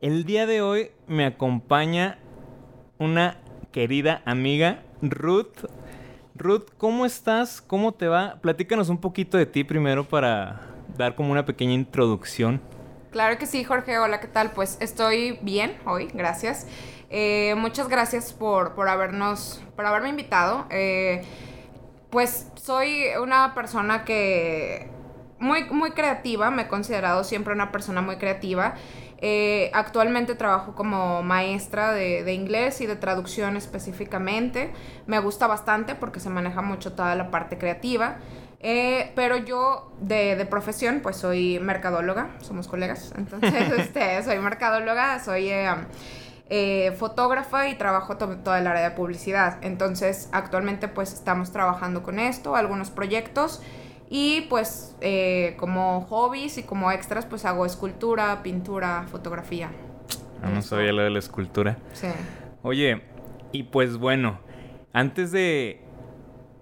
El día de hoy me acompaña una querida amiga, Ruth. Ruth, ¿cómo estás? ¿Cómo te va? Platícanos un poquito de ti primero para dar como una pequeña introducción. Claro que sí, Jorge. Hola, ¿qué tal? Pues estoy bien hoy, gracias. Eh, muchas gracias por, por, habernos, por haberme invitado. Eh, pues soy una persona que muy, muy creativa, me he considerado siempre una persona muy creativa. Eh, actualmente trabajo como maestra de, inglés y de traducción específicamente. Me gusta bastante porque se maneja mucho toda la parte creativa. Eh, pero yo de, profesión pues soy mercadóloga, somos colegas, entonces este, soy mercadóloga, soy eh, fotógrafa y trabajo todo el área de publicidad. Entonces actualmente pues estamos trabajando con esto, algunos proyectos. Y pues eh, como hobbies y como extras pues hago escultura, pintura, fotografía. Ah, no sabía lo de la escultura. Sí. Oye, y pues bueno, antes de,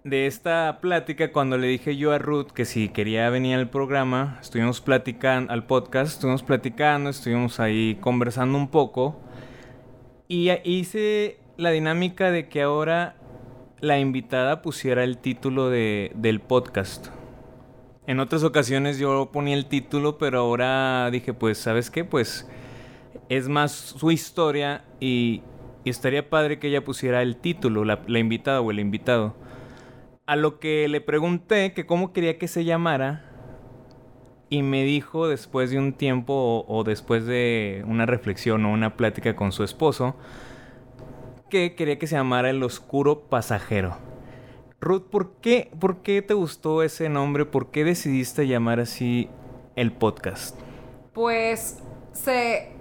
de esta plática, cuando le dije yo a Ruth que si quería venir al programa, estuvimos platicando, al podcast, estuvimos platicando, estuvimos ahí conversando un poco. Y hice la dinámica de que ahora la invitada pusiera el título de, del podcast. En otras ocasiones yo ponía el título, pero ahora dije, pues, ¿sabes qué? Pues es más su historia y, estaría padre que ella pusiera el título, la, invitada o el invitado. A lo que le pregunté que cómo quería que se llamara y me dijo después de un tiempo o, o después de una reflexión o una plática con su esposo que quería que se llamara El Oscuro Pasajero. Ruth, ¿por qué, ¿por qué te gustó ese nombre? ¿Por qué decidiste llamar así el podcast? Pues se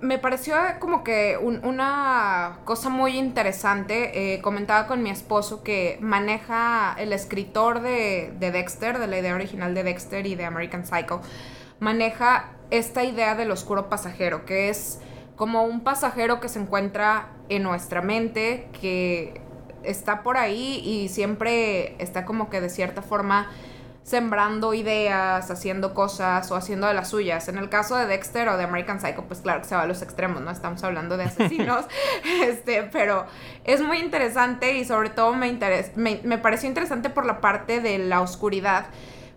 me pareció como que una cosa muy interesante. Eh, comentaba con mi esposo que maneja el escritor de, de, Dexter, de la idea original de Dexter y de American Psycho, maneja esta idea del oscuro pasajero, que es como un pasajero que se encuentra en nuestra mente, que está por ahí y siempre está como que de cierta forma sembrando ideas, haciendo cosas o haciendo de las suyas. En el caso de Dexter o de American Psycho, pues claro que se va a los extremos, ¿no? Estamos hablando de asesinos, este, pero es muy interesante y sobre todo me, me, me pareció interesante por la parte de la oscuridad,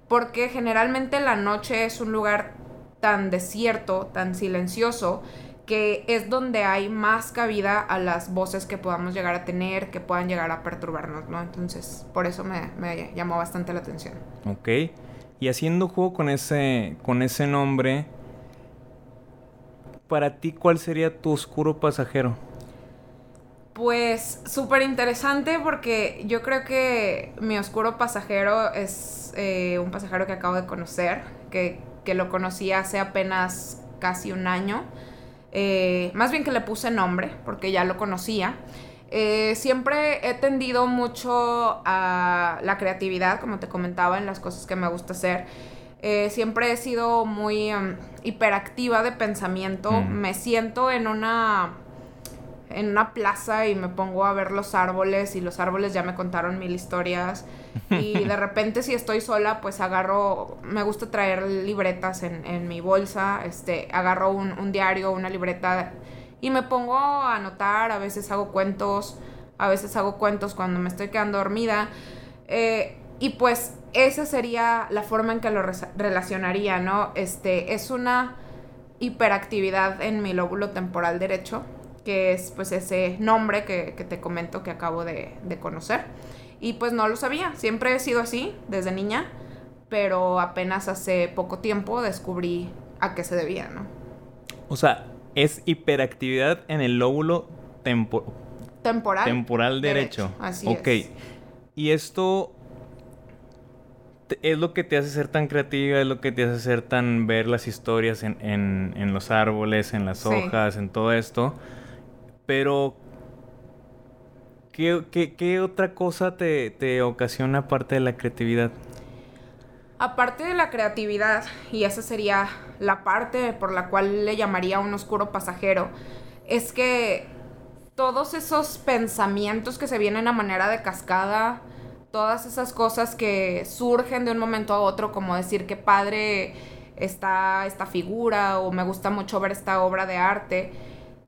porque generalmente la noche es un lugar tan desierto, tan silencioso, que es donde hay más cabida a las voces que podamos llegar a tener, que puedan llegar a perturbarnos, ¿no? Entonces, por eso me, llamó bastante la atención. Ok. Y haciendo juego con ese, con ese nombre, para ti, ¿cuál sería tu oscuro pasajero? Pues súper interesante porque yo creo que mi oscuro pasajero es eh, un pasajero que acabo de conocer, que, que lo conocí hace apenas casi un año. Eh, más bien que le puse nombre, porque ya lo conocía. Eh, siempre he tendido mucho a la creatividad, como te comentaba, en las cosas que me gusta hacer. Eh, siempre he sido muy um, hiperactiva de pensamiento. Mm. Me siento en una en una plaza y me pongo a ver los árboles y los árboles ya me contaron mil historias. Y de repente si estoy sola pues agarro, me gusta traer libretas en, mi bolsa, este, agarro un, diario, una libreta y me pongo a anotar, a veces hago cuentos, a veces hago cuentos cuando me estoy quedando dormida. Eh, y pues esa sería la forma en que lo relacionaría, ¿no? Este, es una hiperactividad en mi lóbulo temporal derecho que es pues ese nombre que, te comento que acabo de, conocer. Y pues no lo sabía, siempre he sido así desde niña, pero apenas hace poco tiempo descubrí a qué se debía, ¿no? O sea, es hiperactividad en el lóbulo temporal. Temporal derecho. Así Ok. Y esto, es lo que te hace ser tan creativa, es lo que te hace ser tan ver las historias en, en, los árboles, en las hojas, en todo esto. Pero, ¿qué, qué, otra cosa te, te, ocasiona aparte de la creatividad? Aparte de la creatividad, y esa sería la parte por la cual le llamaría un oscuro pasajero, es que todos esos pensamientos que se vienen a manera de cascada, todas esas cosas que surgen de un momento a otro, como decir que padre está esta figura o me gusta mucho ver esta obra de arte,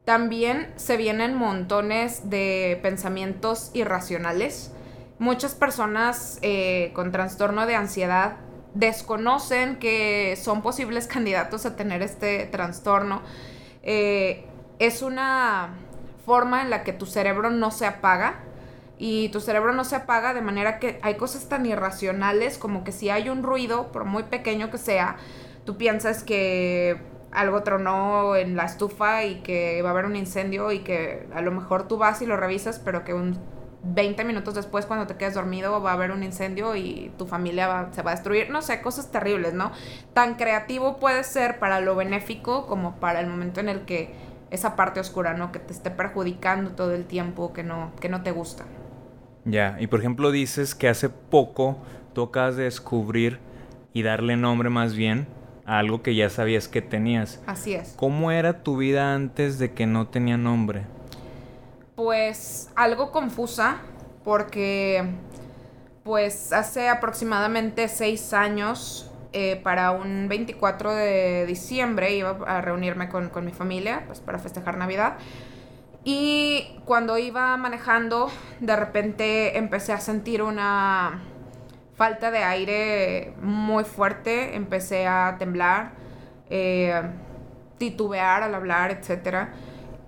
también se vienen montones de pensamientos irracionales. Muchas personas eh, con trastorno de ansiedad desconocen que son posibles candidatos a tener este trastorno. Eh, es una forma en la que tu cerebro no se apaga, y tu cerebro no se apaga de manera que hay cosas tan irracionales como que si hay un ruido, por muy pequeño que sea, tú piensas que algo tronó en la estufa y que va a haber un incendio y que a lo mejor tú vas y lo revisas, pero que un 20 minutos después cuando te quedes dormido va a haber un incendio y tu familia se va a destruir. No sé, cosas terribles, ¿no? Tan creativo puede ser para lo benéfico como para el momento en el que esa parte oscura, ¿no? Que te esté perjudicando todo el tiempo, que no, que no te gusta. Ya, y por ejemplo dices que hace poco tocas de descubrir y darle nombre más bien a algo que ya sabías que tenías. Así es. ¿Cómo era tu vida antes de que no tenía nombre? Pues algo confusa, porque pues hace aproximadamente seis años, eh, para un 24 de diciembre, iba a reunirme con, con mi familia, pues para festejar Navidad. Y cuando iba manejando, de repente empecé a sentir una falta de aire muy fuerte, empecé a temblar, eh, titubear al hablar, etc.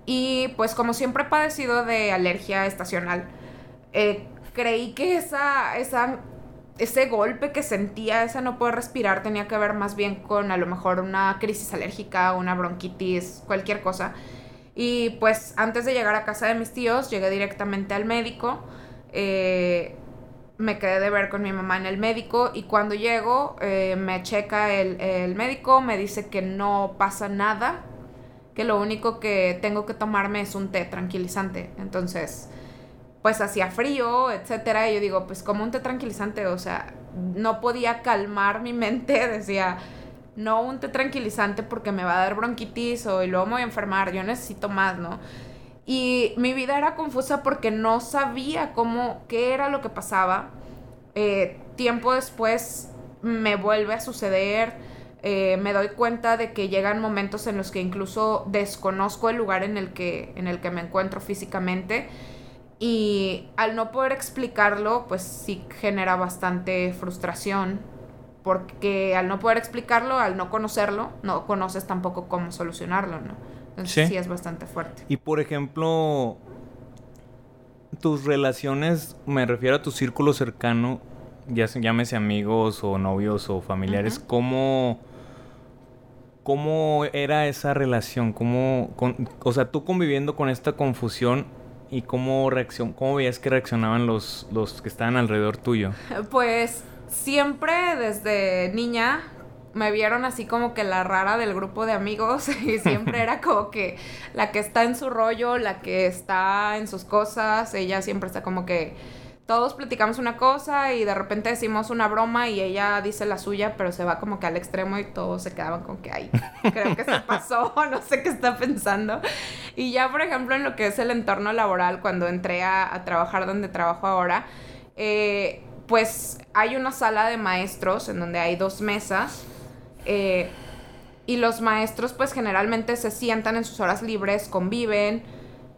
Y pues como siempre he padecido de alergia estacional, eh, creí que esa, esa, ese golpe que sentía, esa no poder respirar, tenía que ver más bien con a lo mejor una crisis alérgica, una bronquitis, cualquier cosa. Y pues antes de llegar a casa de mis tíos, llegué directamente al médico. Eh, me quedé de ver con mi mamá en el médico y cuando llego eh, me checa el, el, médico, me dice que no pasa nada, que lo único que tengo que tomarme es un té tranquilizante. Entonces, pues hacía frío, etcétera, y yo digo, pues como un té tranquilizante, o sea, no podía calmar mi mente, decía, no un té tranquilizante porque me va a dar bronquitis o y luego me voy a enfermar, yo necesito más, ¿no? Y mi vida era confusa porque no sabía cómo, qué era lo que pasaba. Eh, tiempo después me vuelve a suceder, eh, me doy cuenta de que llegan momentos en los que incluso desconozco el lugar en el que, en el que me encuentro físicamente. Y al no poder explicarlo, pues sí genera bastante frustración porque al no poder explicarlo, al no conocerlo, no conoces tampoco cómo solucionarlo, ¿no? Entonces sí, es bastante fuerte. Y por ejemplo, tus relaciones, me refiero a tu círculo cercano, ya llámese amigos o novios o familiares, ¿cómo, ¿cómo era esa relación? ¿Cómo, o sea, tú conviviendo con esta confusión y cómo, reacción, cómo veías que reaccionaban los, los que estaban alrededor tuyo? Pues siempre desde niña me vieron así como que la rara del grupo de amigos y siempre era como que la que está en su rollo, la que está en sus cosas, ella siempre está como que todos platicamos una cosa y de repente decimos una broma y ella dice la suya, pero se va como que al extremo y todos se quedaban como que, ay, creo que se pasó, no sé qué está pensando. Y ya, por ejemplo, en lo que es el entorno laboral, cuando entré a, a trabajar donde trabajo ahora, eh, pues hay una sala de maestros en donde hay dos mesas eh, y los maestros pues generalmente se sientan en sus horas libres, conviven,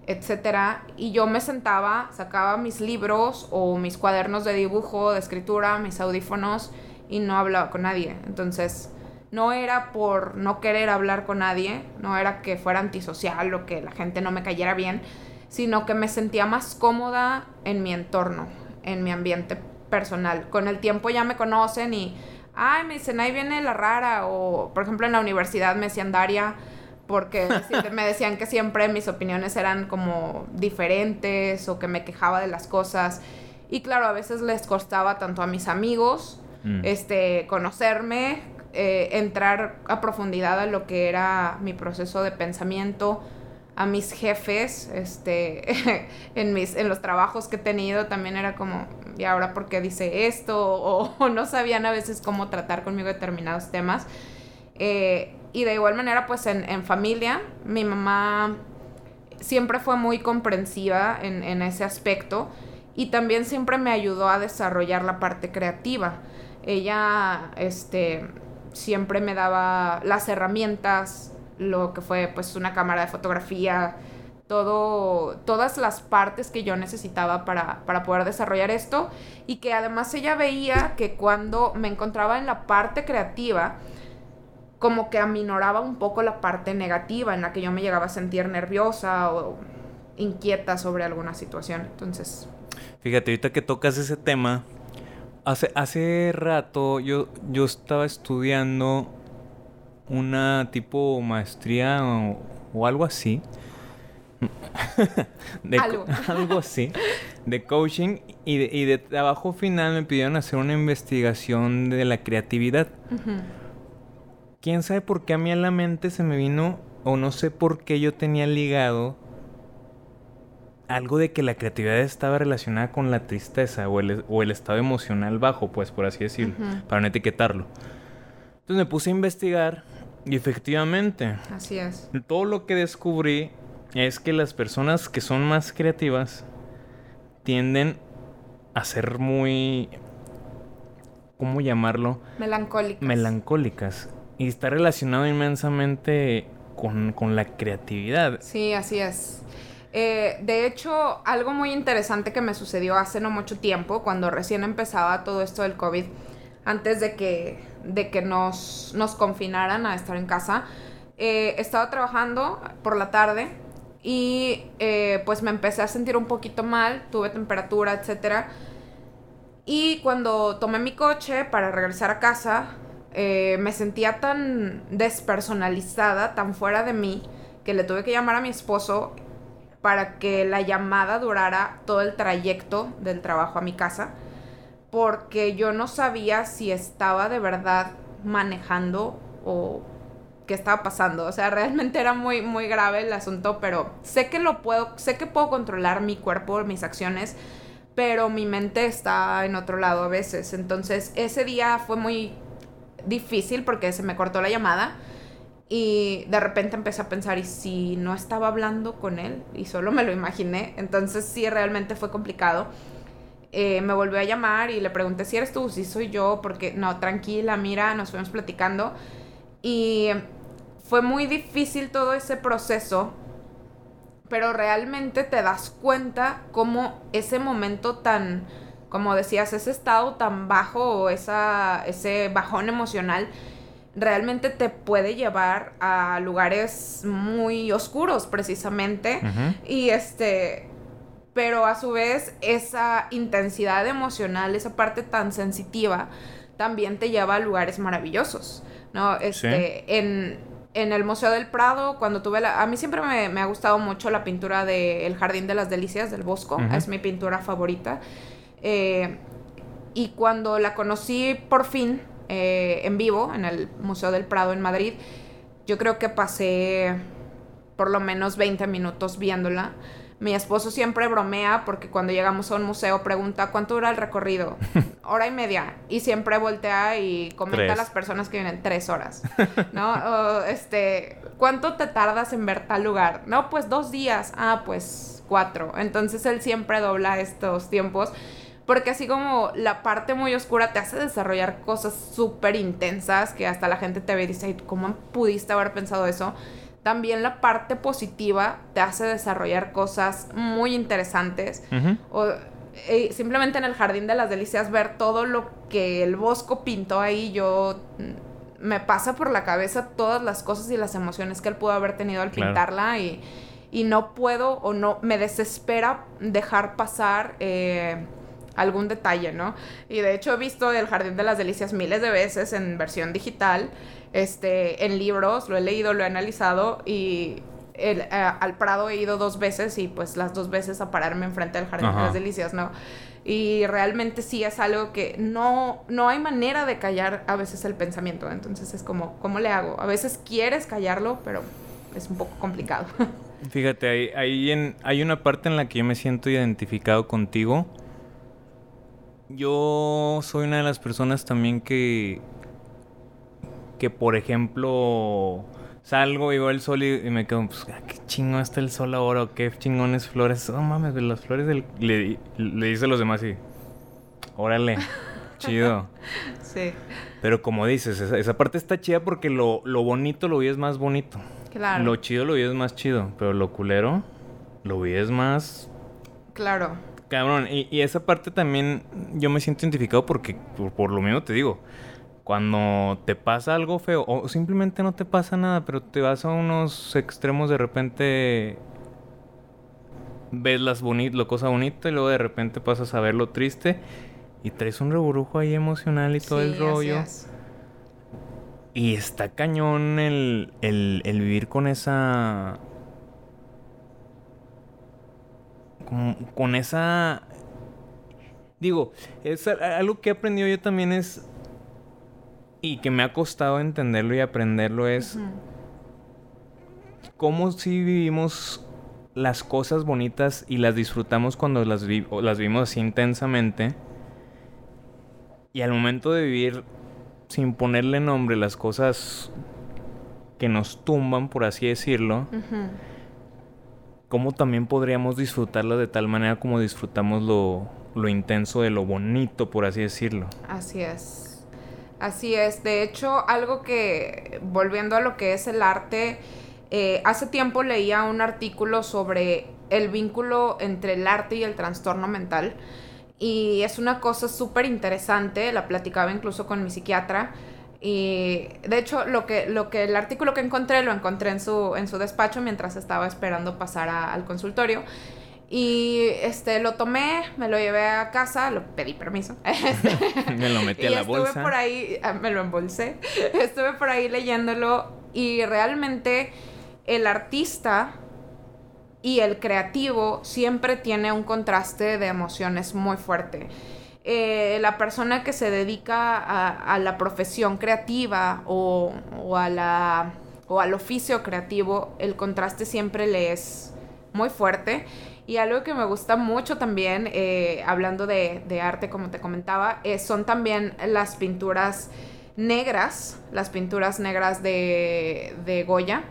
etcétera, y yo me sentaba, sacaba mis libros o mis cuadernos de dibujo, de escritura, mis audífonos y no hablaba con nadie. Entonces, no era por no querer hablar con nadie, no era que fuera antisocial o que la gente no me cayera bien, sino que me sentía más cómoda en mi entorno, en mi ambiente personal. Con el tiempo ya me conocen y, ay, me dicen, ahí viene la rara. O, por ejemplo, en la universidad me decían Daria porque me decían que siempre mis opiniones eran como diferentes o que me quejaba de las cosas. Y claro, a veces les costaba tanto a mis amigos mm. este, conocerme, eh, entrar a profundidad a lo que era mi proceso de pensamiento, a mis jefes, este, en, mis, en los trabajos que he tenido también era como, ¿y ahora por qué dice esto? O, no sabían a veces cómo tratar conmigo determinados temas. Eh, y de igual manera, pues en, en, familia, mi mamá siempre fue muy comprensiva en, en ese aspecto y también siempre me ayudó a desarrollar la parte creativa. Ella, este, siempre me daba las herramientas, lo que fue pues una cámara de fotografía, todo, todas las partes que yo necesitaba para, para, poder desarrollar esto y que además ella veía que cuando me encontraba en la parte creativa, como que aminoraba un poco la parte negativa en la que yo me llegaba a sentir nerviosa o inquieta sobre alguna situación. Entonces... Fíjate, ahorita que tocas ese tema, hace, hace rato yo, yo estaba estudiando una tipo maestría o, algo así. de algo. así. De coaching y de, y de, trabajo final me pidieron hacer una investigación de la creatividad. Quién sabe por qué a mí a la mente se me vino, o no sé por qué yo tenía ligado algo de que la creatividad estaba relacionada con la tristeza o el, o el estado emocional bajo, pues por así decirlo, para no etiquetarlo. Entonces me puse a investigar y efectivamente. Así es. Todo lo que descubrí es que las personas que son más creativas tienden a ser muy... ¿Cómo llamarlo? Melancólicas. Melancólicas. Y está relacionado inmensamente con, con la creatividad. Sí, así es. Eh, de hecho, algo muy interesante que me sucedió hace no mucho tiempo, cuando recién empezaba todo esto del COVID, antes de que, de que nos, nos confinaran a estar en casa, eh, estaba trabajando por la tarde y eh, pues me empecé a sentir un poquito mal, tuve temperatura, etc. Y cuando tomé mi coche para regresar a casa, eh, me sentía tan despersonalizada, tan fuera de mí, que le tuve que llamar a mi esposo para que la llamada durara todo el trayecto del trabajo a mi casa porque yo no sabía si estaba de verdad manejando o qué estaba pasando. O sea, realmente era muy, muy grave el asunto, pero sé que lo puedo, sé que puedo controlar mi cuerpo, mis acciones, pero mi mente está en otro lado a veces. Entonces, ese día fue muy difícil porque se me cortó la llamada. Y de repente empecé a pensar, ¿y si no estaba hablando con él? Y solo me lo imaginé. Entonces sí, realmente fue complicado. Eh, me volvió a llamar y le pregunté si eres tú, si soy yo, porque no, tranquila, mira, nos fuimos platicando. Y fue muy difícil todo ese proceso, pero realmente te das cuenta cómo ese momento tan, como decías, ese estado tan bajo o esa, ese bajón emocional, realmente te puede llevar a lugares muy oscuros precisamente. Y este, pero a su vez esa intensidad emocional, esa parte tan sensitiva, también te lleva a lugares maravillosos, ¿no? Este, en, el Museo del Prado, cuando tuve la... A mí siempre me, ha gustado mucho la pintura de El Jardín de las Delicias del Bosco, es mi pintura favorita. Eh, y cuando la conocí por fin eh, en vivo en el Museo del Prado en Madrid, yo creo que pasé por lo menos 20 minutos viéndola mi esposo siempre bromea porque cuando llegamos a un museo pregunta cuánto dura el recorrido. Hora y media. Y siempre voltea y comenta a las personas que vienen tres horas. ¿No? este, ¿cuánto te tardas en ver tal lugar? No, pues dos días. Ah, pues cuatro. Entonces él siempre dobla estos tiempos. Porque así como la parte muy oscura te hace desarrollar cosas súper intensas que hasta la gente te ve y dice, ¿cómo pudiste haber pensado eso? También la parte positiva te hace desarrollar cosas muy interesantes. O eh, simplemente en el Jardín de las Delicias ver todo lo que el Bosco pintó ahí, yo mm, me pasa por la cabeza todas las cosas y las emociones que él pudo haber tenido al pintarla y, no puedo o no me desespera dejar pasar eh, algún detalle, ¿no? Y de hecho he visto el Jardín de las Delicias miles de veces en versión digital este, en libros, lo he leído, lo he analizado y el, eh, al Prado he ido dos veces y pues las dos veces a pararme enfrente del Jardín de las Delicias, ¿no? Y realmente sí es algo que no, no hay manera de callar a veces el pensamiento. Entonces es como, ¿cómo le hago? A veces quieres callarlo, pero es un poco complicado. Fíjate, hay, hay, en, hay una parte en la que yo me siento identificado contigo. Yo soy una de las personas también que, que por ejemplo, salgo y veo el sol y, me quedo, pues, ah, qué chingón está el sol ahora, o qué chingones flores. Oh mames, las flores del... le, le dice a los demás y, órale, chido. Sí. Pero como dices, esa, parte está chida porque lo, lo bonito lo es más bonito. Claro. Lo chido lo es más chido, pero lo culero lo es más... Claro. Cabrón, y, y, esa parte también yo me siento identificado porque, por, por lo mismo te digo, cuando te pasa algo feo o simplemente no te pasa nada, pero te vas a unos extremos de repente ves las boni lo cosa bonita y luego de repente pasas a ver lo triste y traes un reburujo ahí emocional y todo el rollo. Y está cañón el, el, el vivir con esa... Con, con esa... Digo, es algo que he aprendido yo también es y que me ha costado entenderlo y aprenderlo es cómo si vivimos las cosas bonitas y las disfrutamos cuando las, las vivimos así intensamente. Y al momento de vivir sin ponerle nombre las cosas que nos tumban, por así decirlo, ¿cómo también podríamos disfrutarlo de tal manera como disfrutamos lo, lo intenso de lo bonito, por así decirlo? Así es. Así es, de hecho, algo que, volviendo a lo que es el arte, eh, hace tiempo leía un artículo sobre el vínculo entre el arte y el trastorno mental. Y es una cosa súper interesante, la platicaba incluso con mi psiquiatra. Y de hecho, lo que, lo que el artículo que encontré, lo encontré en su, en su despacho mientras estaba esperando pasar al consultorio. Y este lo tomé, me lo llevé a casa, lo pedí permiso. me lo metí a la estuve bolsa. por ahí, ah, me lo embolsé. Estuve por ahí leyéndolo y realmente el artista y el creativo siempre tiene un contraste de emociones muy fuerte. Eh, la persona que se dedica a, la profesión creativa o, o, a la, o al oficio creativo, el contraste siempre le es muy fuerte y algo que me gusta mucho también, eh, hablando de, arte, como te comentaba, eh, son también las pinturas negras, las pinturas negras de, Goya,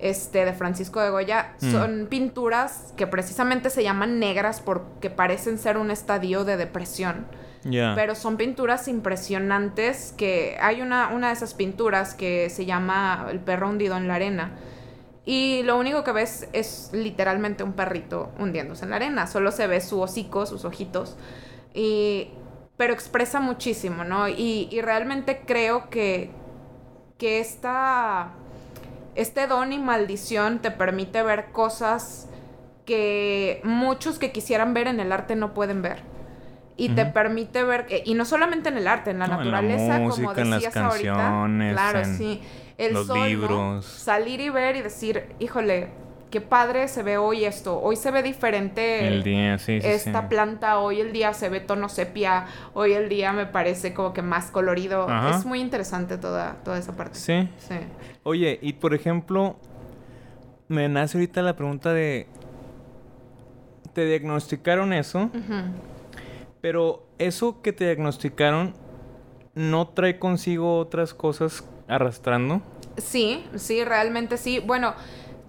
este, de Francisco de Goya. Mm. Son pinturas que precisamente se llaman negras porque parecen ser un estadio de depresión. Pero son pinturas impresionantes que hay una, una de esas pinturas que se llama El perro hundido en la arena y lo único que ves es literalmente un perrito hundiéndose en la arena. Solo se ve su hocico, sus ojitos. Y, pero expresa muchísimo, ¿no? Y, realmente creo que, que esta, este don y maldición te permite ver cosas que muchos que quisieran ver en el arte no pueden ver. Y te permite ver, y no solamente en el arte, en la naturaleza, en la música, como decías en las canciones, Claro, sí el los libros. Salir y ver y decir, híjole, qué padre se ve hoy esto. Hoy se ve diferente. El día, sí, Esta planta, hoy el día se ve tono sepia. Hoy el día me parece como que más colorido. Es muy interesante toda, toda esa parte. Sí. Sí. Oye, y por ejemplo, me nace ahorita la pregunta de. Te diagnosticaron eso. Pero eso que te diagnosticaron no trae consigo otras cosas arrastrando? Sí, sí, realmente sí. Bueno,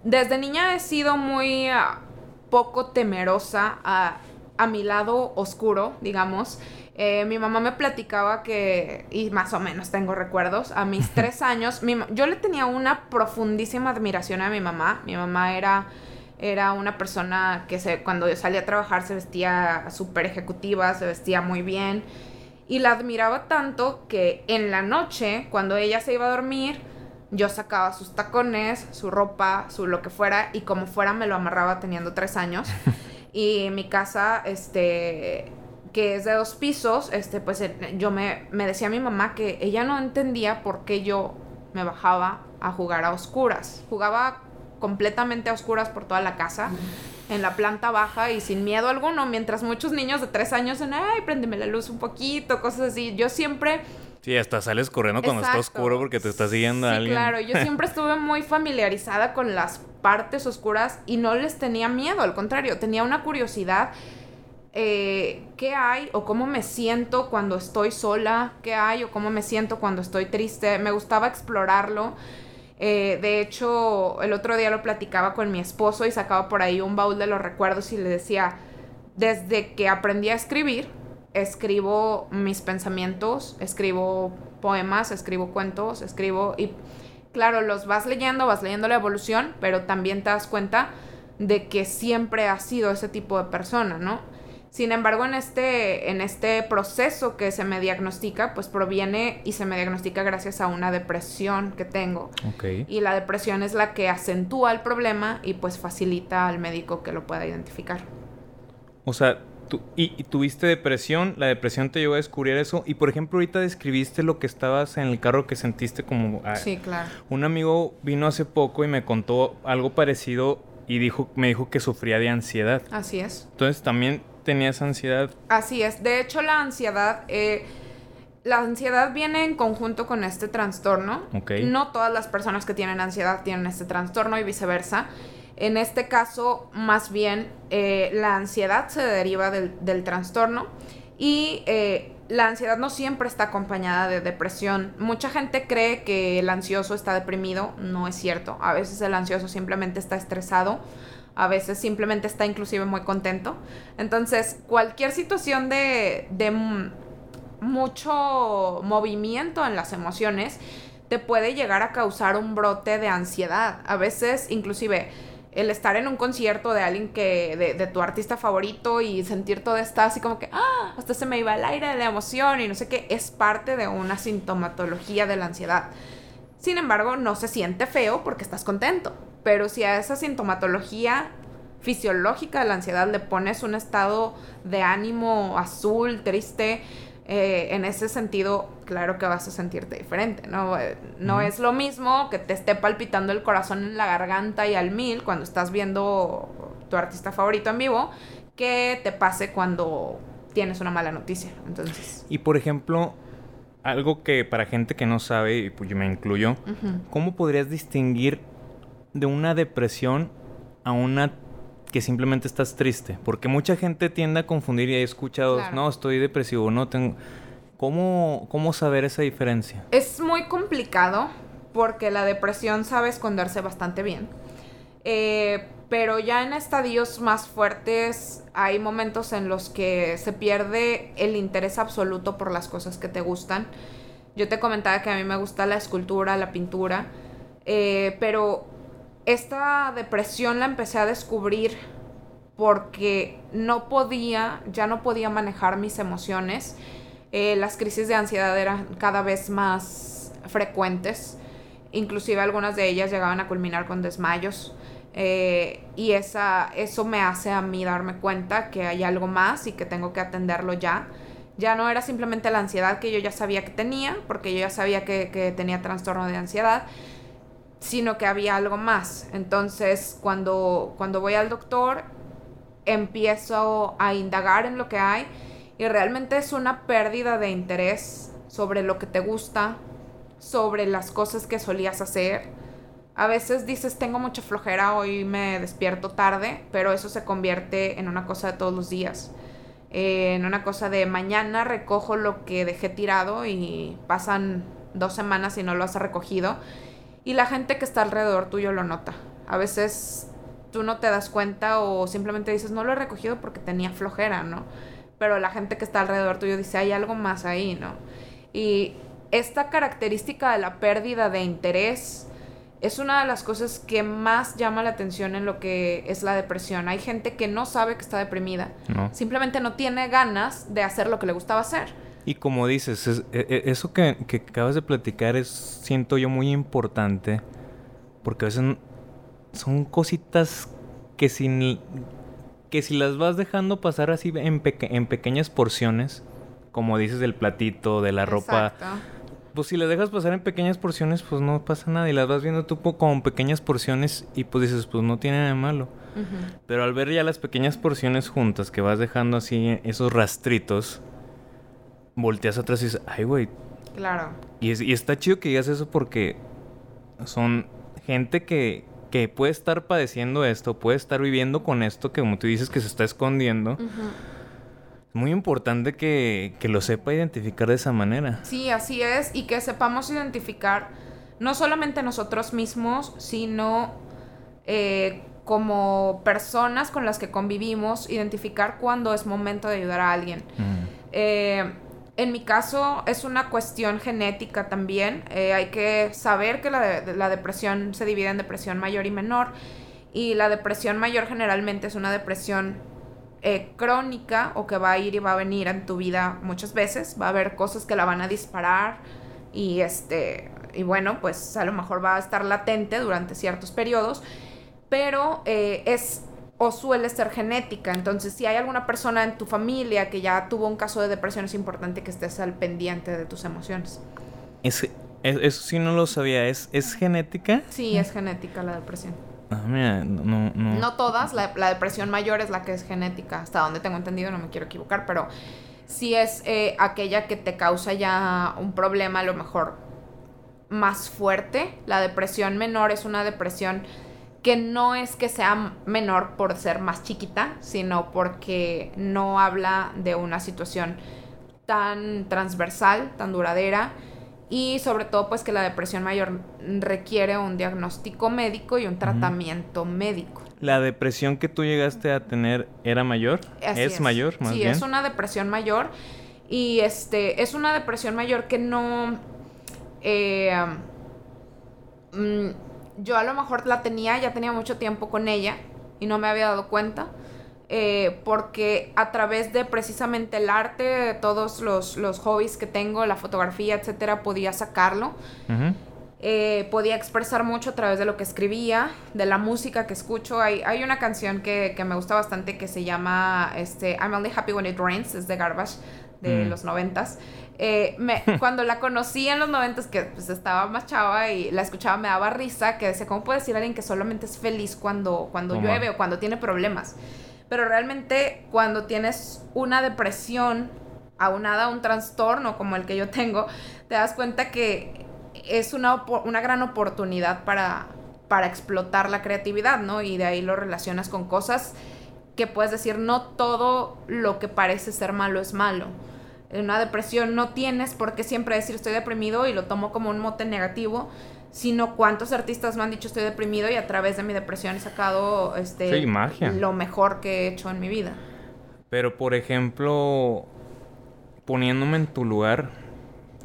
desde niña he sido muy ah, poco temerosa a, a, mi lado oscuro, digamos. Eh, mi mamá me platicaba que, y más o menos tengo recuerdos, a mis tres años, yo le tenía una profundísima admiración a mi mamá. Mi mamá era, era una persona que se, cuando salía a trabajar se vestía súper ejecutiva, se vestía muy bien. Y la admiraba tanto que en la noche, cuando ella se iba a dormir, yo sacaba sus tacones, su ropa, su lo que fuera, y como fuera me lo amarraba teniendo tres años. y mi casa, este, que es de dos pisos, este, pues yo me, me decía a mi mamá que ella no entendía por qué yo me bajaba a jugar a oscuras. Jugaba completamente a oscuras por toda la casa, en la planta baja y sin miedo alguno, mientras muchos niños de tres años en, ay, préndeme la luz un poquito, cosas así. Yo siempre... Sí, hasta sales corriendo cuando está oscuro porque te está siguiendo sí, alguien. Claro, yo siempre estuve muy familiarizada con las partes oscuras y no les tenía miedo, al contrario, tenía una curiosidad. Eh, qué hay o cómo me siento cuando estoy sola, qué hay o cómo me siento cuando estoy triste. Me gustaba explorarlo. Eh, de hecho, el otro día lo platicaba con mi esposo y sacaba por ahí un baúl de los recuerdos y le decía, desde que aprendí a escribir, escribo mis pensamientos, escribo poemas, escribo cuentos, escribo y claro, los vas leyendo, vas leyendo la evolución, pero también te das cuenta de que siempre has sido ese tipo de persona, ¿no? Sin embargo, en este, en este proceso que se me diagnostica, pues proviene y se me diagnostica gracias a una depresión que tengo. Y la depresión es la que acentúa el problema y pues facilita al médico que lo pueda identificar. O sea, tú, y, tuviste depresión, la depresión te llevó a descubrir eso. Y por ejemplo, ahorita describiste lo que estabas en el carro que sentiste como... Ah, sí, claro. Un amigo vino hace poco y me contó algo parecido y dijo, me dijo que sufría de ansiedad. Así es. Entonces también tenías ansiedad. Así es. De hecho, la ansiedad... Eh, la ansiedad viene en conjunto con este trastorno. No todas las personas que tienen ansiedad tienen este trastorno y viceversa. En este caso, más bien, eh, la ansiedad se deriva del, trastorno y eh, la ansiedad no siempre está acompañada de depresión. Mucha gente cree que el ansioso está deprimido, no es cierto. A veces el ansioso simplemente está estresado, a veces simplemente está inclusive muy contento. Entonces, cualquier situación de, de mucho movimiento en las emociones te puede llegar a causar un brote de ansiedad. A veces, inclusive, el estar en un concierto de alguien que, de, tu artista favorito y sentir todo esto así como que, ah, hasta se me iba el aire de la emoción y no sé qué, es parte de una sintomatología de la ansiedad. Sin embargo, no se siente feo porque estás contento. Pero si a esa sintomatología fisiológica de la ansiedad le pones un estado de ánimo azul, triste, eh, en ese sentido, claro que vas a sentirte diferente, ¿no? Eh, no es lo mismo que te esté palpitando el corazón en la garganta y al mil cuando estás viendo tu artista favorito en vivo, que te pase cuando tienes una mala noticia. Entonces. Y por ejemplo, algo que para gente que no sabe, y pues yo me incluyo, ¿cómo podrías distinguir de una depresión a una que simplemente estás triste. Porque mucha gente tiende a confundir y he escuchado, no, estoy depresivo, no tengo... ¿Cómo, ¿Cómo saber esa diferencia? Es muy complicado porque la depresión sabe esconderse bastante bien. Eh, pero ya en estadios más fuertes hay momentos en los que se pierde el interés absoluto por las cosas que te gustan. Yo te comentaba que a mí me gusta la escultura, la pintura, eh, pero esta depresión la empecé a descubrir porque no podía, ya no podía manejar mis emociones. Eh, las crisis de ansiedad eran cada vez más frecuentes. Inclusive algunas de ellas llegaban a culminar con desmayos. Eh, y esa, eso me hace a mí darme cuenta que hay algo más y que tengo que atenderlo ya. Ya no era simplemente la ansiedad que yo ya sabía que tenía, porque yo ya sabía que, que tenía trastorno de ansiedad, sino que había algo más. Entonces, cuando, cuando voy al doctor, empiezo a indagar en lo que hay y realmente es una pérdida de interés sobre lo que te gusta, sobre las cosas que solías hacer. A veces dices, tengo mucha flojera, hoy me despierto tarde, pero eso se convierte en una cosa de todos los días. en una cosa de mañana recojo lo que dejé tirado y pasan dos semanas y no lo has recogido y la gente que está alrededor tuyo lo nota. A veces tú no te das cuenta o simplemente dices, no lo he recogido porque tenía flojera, ¿no? Pero la gente que está alrededor tuyo dice, hay algo más ahí, ¿no? Y esta característica de la pérdida de interés es una de las cosas que más llama la atención en lo que es la depresión. Hay gente que no sabe que está deprimida, simplemente no tiene ganas de hacer lo que le gustaba hacer y como dices, e, e, eso que, acabas de platicar es, siento yo, muy importante. Porque a veces son cositas que si, que si las vas dejando pasar así en, en pequeñas porciones, como dices del platito, de la ropa, pues si le dejas pasar en pequeñas porciones, pues no pasa nada. Y las vas viendo tú como pequeñas porciones y pues dices, pues no tiene nada de malo. Pero al ver ya las pequeñas porciones juntas que vas dejando así esos rastritos, volteas atrás y dices, ay, güey. Claro. Y, y está chido que digas eso porque son gente que, que puede estar padeciendo esto, puede estar viviendo con esto que como tú dices que se está escondiendo. Es muy importante que, que, lo sepa identificar de esa manera. Sí, así es, y que sepamos identificar no solamente nosotros mismos, sino eh, como personas con las que convivimos, identificar cuándo es momento de ayudar a alguien. Eh, en mi caso es una cuestión genética también. Eh, hay que saber que la, depresión se divide en depresión mayor y menor. Y la depresión mayor generalmente es una depresión eh, crónica o que va a ir y va a venir en tu vida muchas veces. Va a haber cosas que la van a disparar y este y bueno, pues a lo mejor va a estar latente durante ciertos periodos, pero eh, es o suele ser genética. Entonces, si hay alguna persona en tu familia que ya tuvo un caso de depresión, es importante que estés al pendiente de tus emociones. Es, eso sí no lo sabía. ¿Es, ¿Es genética? Sí, es genética la depresión. Ah, mira, no, no. No todas, la, la, depresión mayor es la que es genética, hasta donde tengo entendido, no me quiero equivocar, pero sí es eh, aquella que te causa ya un problema a lo mejor más fuerte. La depresión menor es una depresión que no es que sea menor por ser más chiquita, sino porque no habla de una situación tan transversal, tan duradera y sobre todo pues que la depresión mayor requiere un diagnóstico médico y un tratamiento médico. ¿La depresión que tú llegaste a tener era mayor? ¿Es, mayor más sí, es una depresión mayor y este es una depresión mayor que no eh, mm, yo a lo mejor la tenía, ya tenía mucho tiempo con ella y no me había dado cuenta. Eh, porque a través de precisamente el arte, todos los, los hobbies que tengo, la fotografía, etcétera, podía sacarlo. Eh, podía expresar mucho a través de lo que escribía, de la música que escucho. Hay, hay una canción que, que, me gusta bastante que se llama este, I'm Only Happy When It Rains, es de Garbage, de mm. los noventas. Eh, me, cuando la conocí en los noventas, que pues estaba más chava y la escuchaba, me daba risa, que decía, ¿cómo puede decir alguien que solamente es feliz cuando, cuando llueve o cuando tiene problemas? Pero realmente cuando tienes una depresión aunada a un trastorno como el que yo tengo, te das cuenta que es una, una gran oportunidad para, para explotar la creatividad, ¿no? Y de ahí lo relacionas con cosas que puedes decir, no todo lo que parece ser malo es malo una depresión no tienes por qué siempre decir estoy deprimido y lo tomo como un mote negativo, sino cuántos artistas me han dicho estoy deprimido y a través de mi depresión he sacado este lo mejor que he hecho en mi vida. Pero por ejemplo, poniéndome en tu lugar,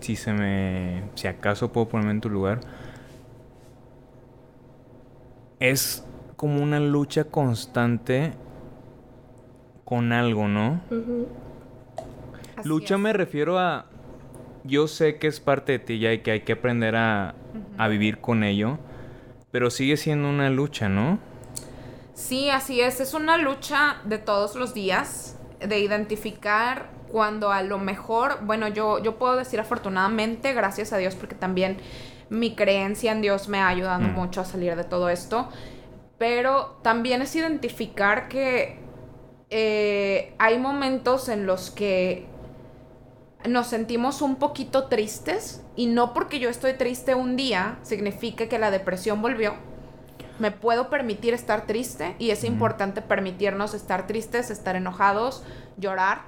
si se me si acaso puedo ponerme en tu lugar, es como una lucha constante con algo, ¿no? Lucha me refiero a... Yo sé que es parte de ti ya y que hay que aprender a, a vivir con ello, pero sigue siendo una lucha, ¿no? Sí, así es. Es una lucha de todos los días, de identificar cuando a lo mejor, bueno, yo, yo puedo decir afortunadamente, gracias a Dios, porque también mi creencia en Dios me ha ayudado mm. mucho a salir de todo esto, pero también es identificar que eh, hay momentos en los que nos sentimos un poquito tristes y no porque yo estoy triste un día significa que la depresión volvió. Me puedo permitir estar triste y es importante permitirnos estar tristes, estar enojados, llorar.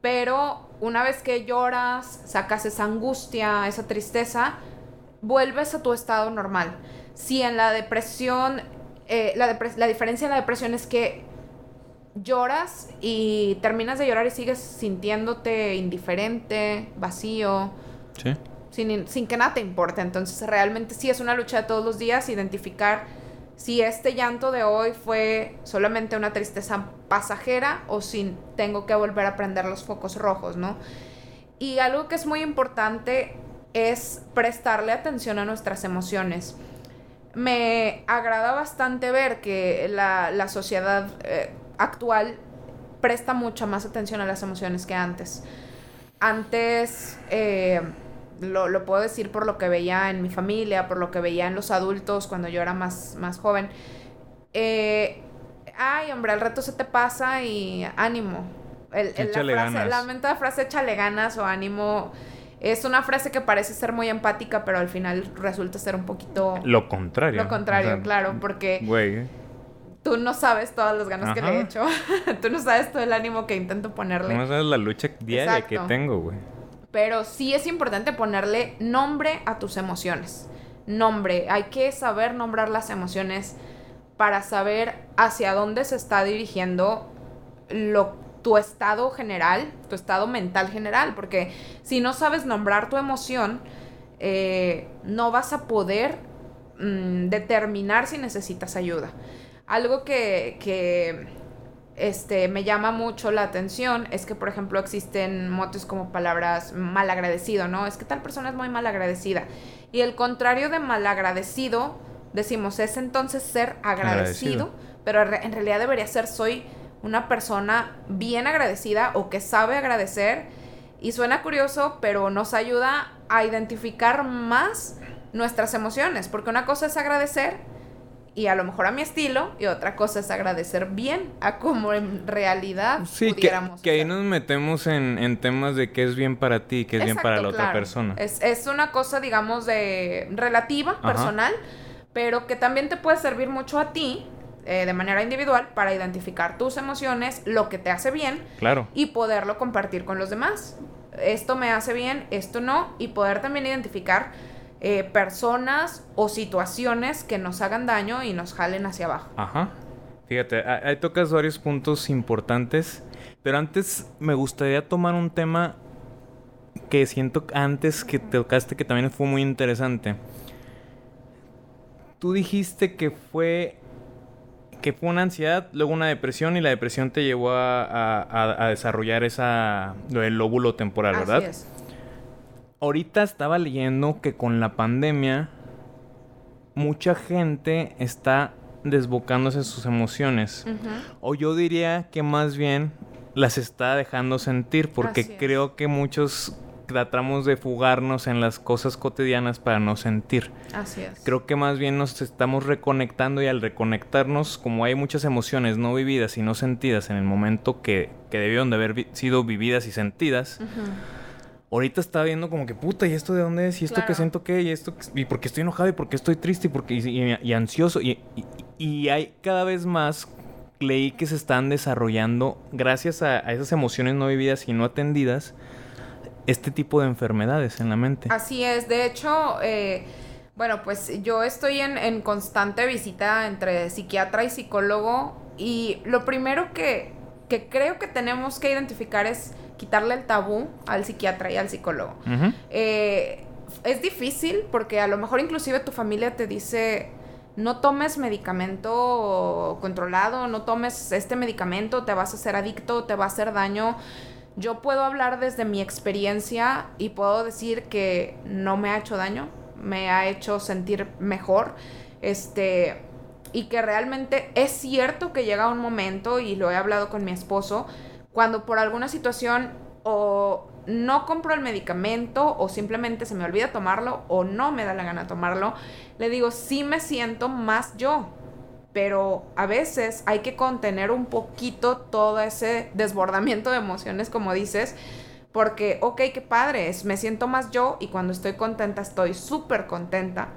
Pero una vez que lloras, sacas esa angustia, esa tristeza, vuelves a tu estado normal. Si en la depresión, eh, la, la diferencia en la depresión es que lloras y terminas de llorar y sigues sintiéndote indiferente, vacío. Sí. Sin, sin, que nada te importe. Entonces realmente sí es una lucha de todos los días identificar si este llanto de hoy fue solamente una tristeza pasajera o si tengo que volver a prender los focos rojos, ¿no? Y algo que es muy importante es prestarle atención a nuestras emociones. Me agrada bastante ver que la, la sociedad eh, actual presta mucha más atención a las emociones que antes. Antes, eh, lo, lo, puedo decir por lo que veía en mi familia, por lo que veía en los adultos cuando yo era más, más joven. Eh, ay, hombre, al rato se te pasa y ánimo. El, la, frase, ganas. la frase échale ganas o ánimo es una frase que parece ser muy empática, pero al final resulta ser un poquito... Lo contrario. Lo contrario, claro, porque... Güey. Tú no sabes todas las ganas que le he hecho. tú no sabes todo el ánimo que intento ponerle. No sabes la lucha diaria que tengo, güey. Pero sí es importante ponerle nombre a tus emociones. Nombre. Hay que saber nombrar las emociones para saber hacia dónde se está dirigiendo lo, tu estado general, tu estado mental general, porque si no sabes nombrar tu emoción, eh, no vas a poder mm, determinar si necesitas ayuda. Algo que, que este, me llama mucho la atención es que, por ejemplo, existen motes como palabras malagradecido, ¿no? Es que tal persona es muy malagradecida. Y el contrario de malagradecido decimos, es entonces ser agradecido, pero en realidad debería ser soy una persona bien agradecida o que sabe agradecer. Y suena curioso, pero nos ayuda a identificar más nuestras emociones, porque una cosa es agradecer y a lo mejor a mi estilo y otra cosa es agradecer bien a como en realidad sí, pudiéramos que, que ahí nos metemos en, temas de qué es bien para ti, qué es bien para la otra persona. Es, es, una cosa, digamos, de relativa, personal, pero que también te puede servir mucho a ti eh, de manera individual para identificar tus emociones, lo que te hace bien claro. y poderlo compartir con los demás. Esto me hace bien, esto no, y poder también identificar eh, personas o situaciones que nos hagan daño y nos jalen hacia abajo. Ajá. Fíjate, ahí tocas varios puntos importantes, pero antes me gustaría tomar un tema que siento antes que tocaste que también fue muy interesante tú dijiste que fue que fue una ansiedad, luego una depresión y la depresión te llevó a, desarrollar esa el lóbulo temporal, ¿verdad? Así es. Ahorita estaba leyendo que con la pandemia mucha gente está desbocándose sus emociones. O yo diría que más bien las está dejando sentir porque creo que muchos tratamos de fugarnos en las cosas cotidianas para no sentir. Así es. Creo que más bien nos estamos reconectando y al reconectarnos, como hay muchas emociones no vividas y no sentidas en el momento que, que debieron de haber sido vividas y sentidas, ahorita está viendo como que puta, ¿y esto de dónde es? ¿Y esto que siento qué? ¿Y esto y por qué estoy enojado? ¿Y por qué estoy triste? ¿Y, porque, y, ansioso? Y, y, hay cada vez más leí que se están desarrollando gracias a, a esas emociones no vividas y no atendidas este tipo de enfermedades en la mente. Así es, de hecho, eh, bueno, pues yo estoy en, constante visita entre psiquiatra y psicólogo y lo primero que, creo que tenemos que identificar es quitarle el tabú al psiquiatra y al psicólogo. Eh, es difícil porque a lo mejor inclusive tu familia te dice no tomes medicamento controlado, no tomes este medicamento, te vas a hacer adicto, te va a hacer daño yo puedo hablar desde mi experiencia y puedo decir que no me ha hecho daño, me ha hecho sentir mejor, este, y que realmente es cierto que llega un momento, y lo he hablado con mi esposo, cuando por alguna situación o no compro el medicamento o simplemente se me olvida tomarlo o no me da la gana tomarlo, le digo, sí me siento más yo, pero a veces hay que contener un poquito todo ese desbordamiento de emociones, como dices, porque, ok, qué padre, es, me siento más yo y cuando estoy contenta estoy súper contenta,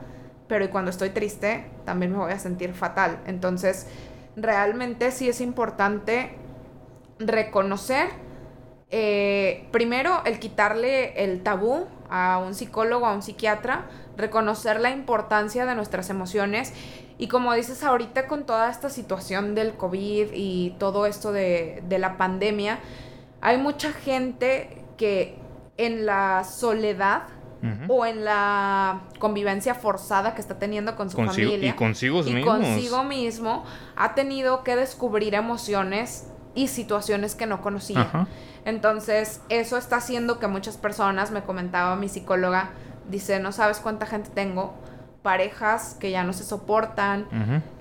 pero y cuando estoy triste también me voy a sentir fatal. Entonces, realmente sí es importante reconocer, eh, primero, el quitarle el tabú a un psicólogo, a un psiquiatra, reconocer la importancia de nuestras emociones. Y como dices ahorita con toda esta situación del COVID y todo esto de, la pandemia, hay mucha gente que en la soledad o en la convivencia forzada que está teniendo con su familia y consigo y consigo mismo ha tenido que descubrir emociones y situaciones que no conocía. Entonces, eso está haciendo que muchas personas, me comentaba mi psicóloga, dice, no sabes cuánta gente tengo parejas que ya no se soportan,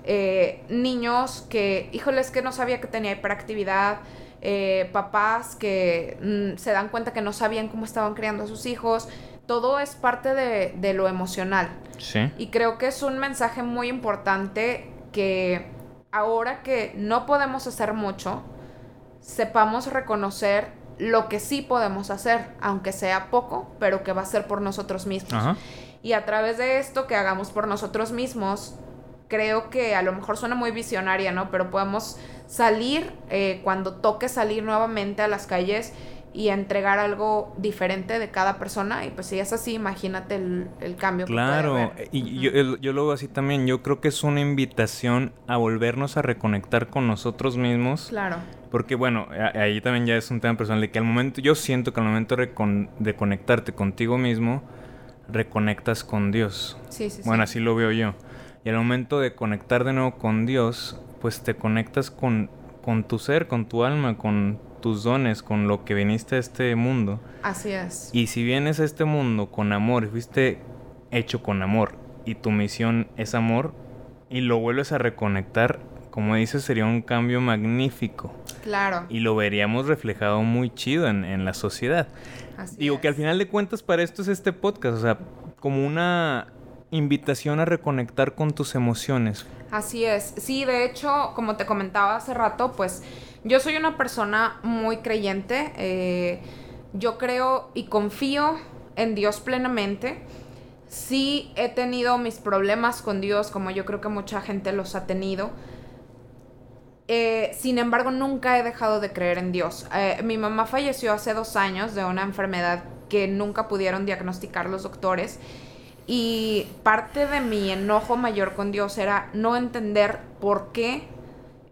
eh, niños que, híjoles, que no sabía que tenía hiperactividad, eh, papás que mm, se dan cuenta que no sabían cómo estaban criando a sus hijos. todo es parte de, de lo emocional. Sí. Y creo que es un mensaje muy importante que ahora que no podemos hacer mucho, sepamos reconocer lo que sí podemos hacer, aunque sea poco, pero que va a ser por nosotros mismos. Y a través de esto que hagamos por nosotros mismos, creo que a lo mejor suena muy visionaria, ¿no? Pero podemos salir eh, cuando toque salir nuevamente a las calles y entregar algo diferente de cada persona. Y pues si es así, imagínate el, cambio. Claro, y yo, yo, lo veo así también. Yo creo que es una invitación a volvernos a reconectar con nosotros mismos. Claro. Porque bueno, ahí también ya es un tema personal de que al momento, yo siento que al momento de, conectarte contigo mismo, reconectas con Dios. Sí, sí, bueno, así lo veo yo. Y al momento de conectar de nuevo con Dios, pues te conectas con, con tu ser, con tu alma, con tus dones, con lo que viniste a este mundo. Así es. Y si vienes a este mundo con amor, fuiste hecho con amor y tu misión es amor y lo vuelves a reconectar, como dices, sería un cambio magnífico. Claro. Y lo veríamos reflejado muy chido en, la sociedad. Así Digo que al final de cuentas para esto es este podcast, o sea, como una invitación a reconectar con tus emociones. Así es. Sí, de hecho, como te comentaba hace rato, pues yo soy una persona muy creyente. Eh, yo creo y confío en Dios plenamente. Sí he tenido mis problemas con Dios, como yo creo que mucha gente los ha tenido. Eh, sin embargo, nunca he dejado de creer en Dios. Eh, mi mamá falleció hace dos años de una enfermedad que nunca pudieron diagnosticar los doctores. Y parte de mi enojo mayor con Dios era no entender por qué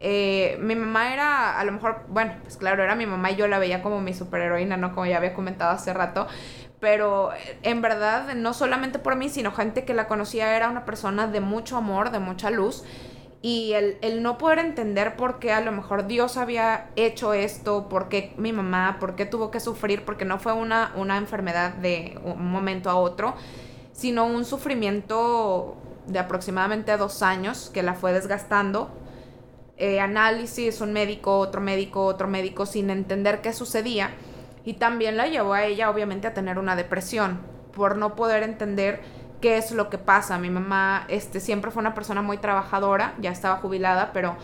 eh, mi mamá era, a lo mejor, bueno, pues claro, era mi mamá y yo la veía como mi superheroína, ¿no? Como ya había comentado hace rato. Pero eh, en verdad, no solamente por mí, sino gente que la conocía era una persona de mucho amor, de mucha luz. Y el, el no poder entender por qué a lo mejor Dios había hecho esto, por qué mi mamá, por qué tuvo que sufrir, porque no fue una, una enfermedad de un momento a otro, sino un sufrimiento de aproximadamente dos años que la fue desgastando eh, análisis, un médico, otro médico, otro médico, sin entender qué sucedía. Y también la llevó a ella, obviamente, a tener una depresión, por no poder entender qué es lo que pasa. Mi mamá este, siempre fue una persona muy trabajadora, ya estaba jubilada, pero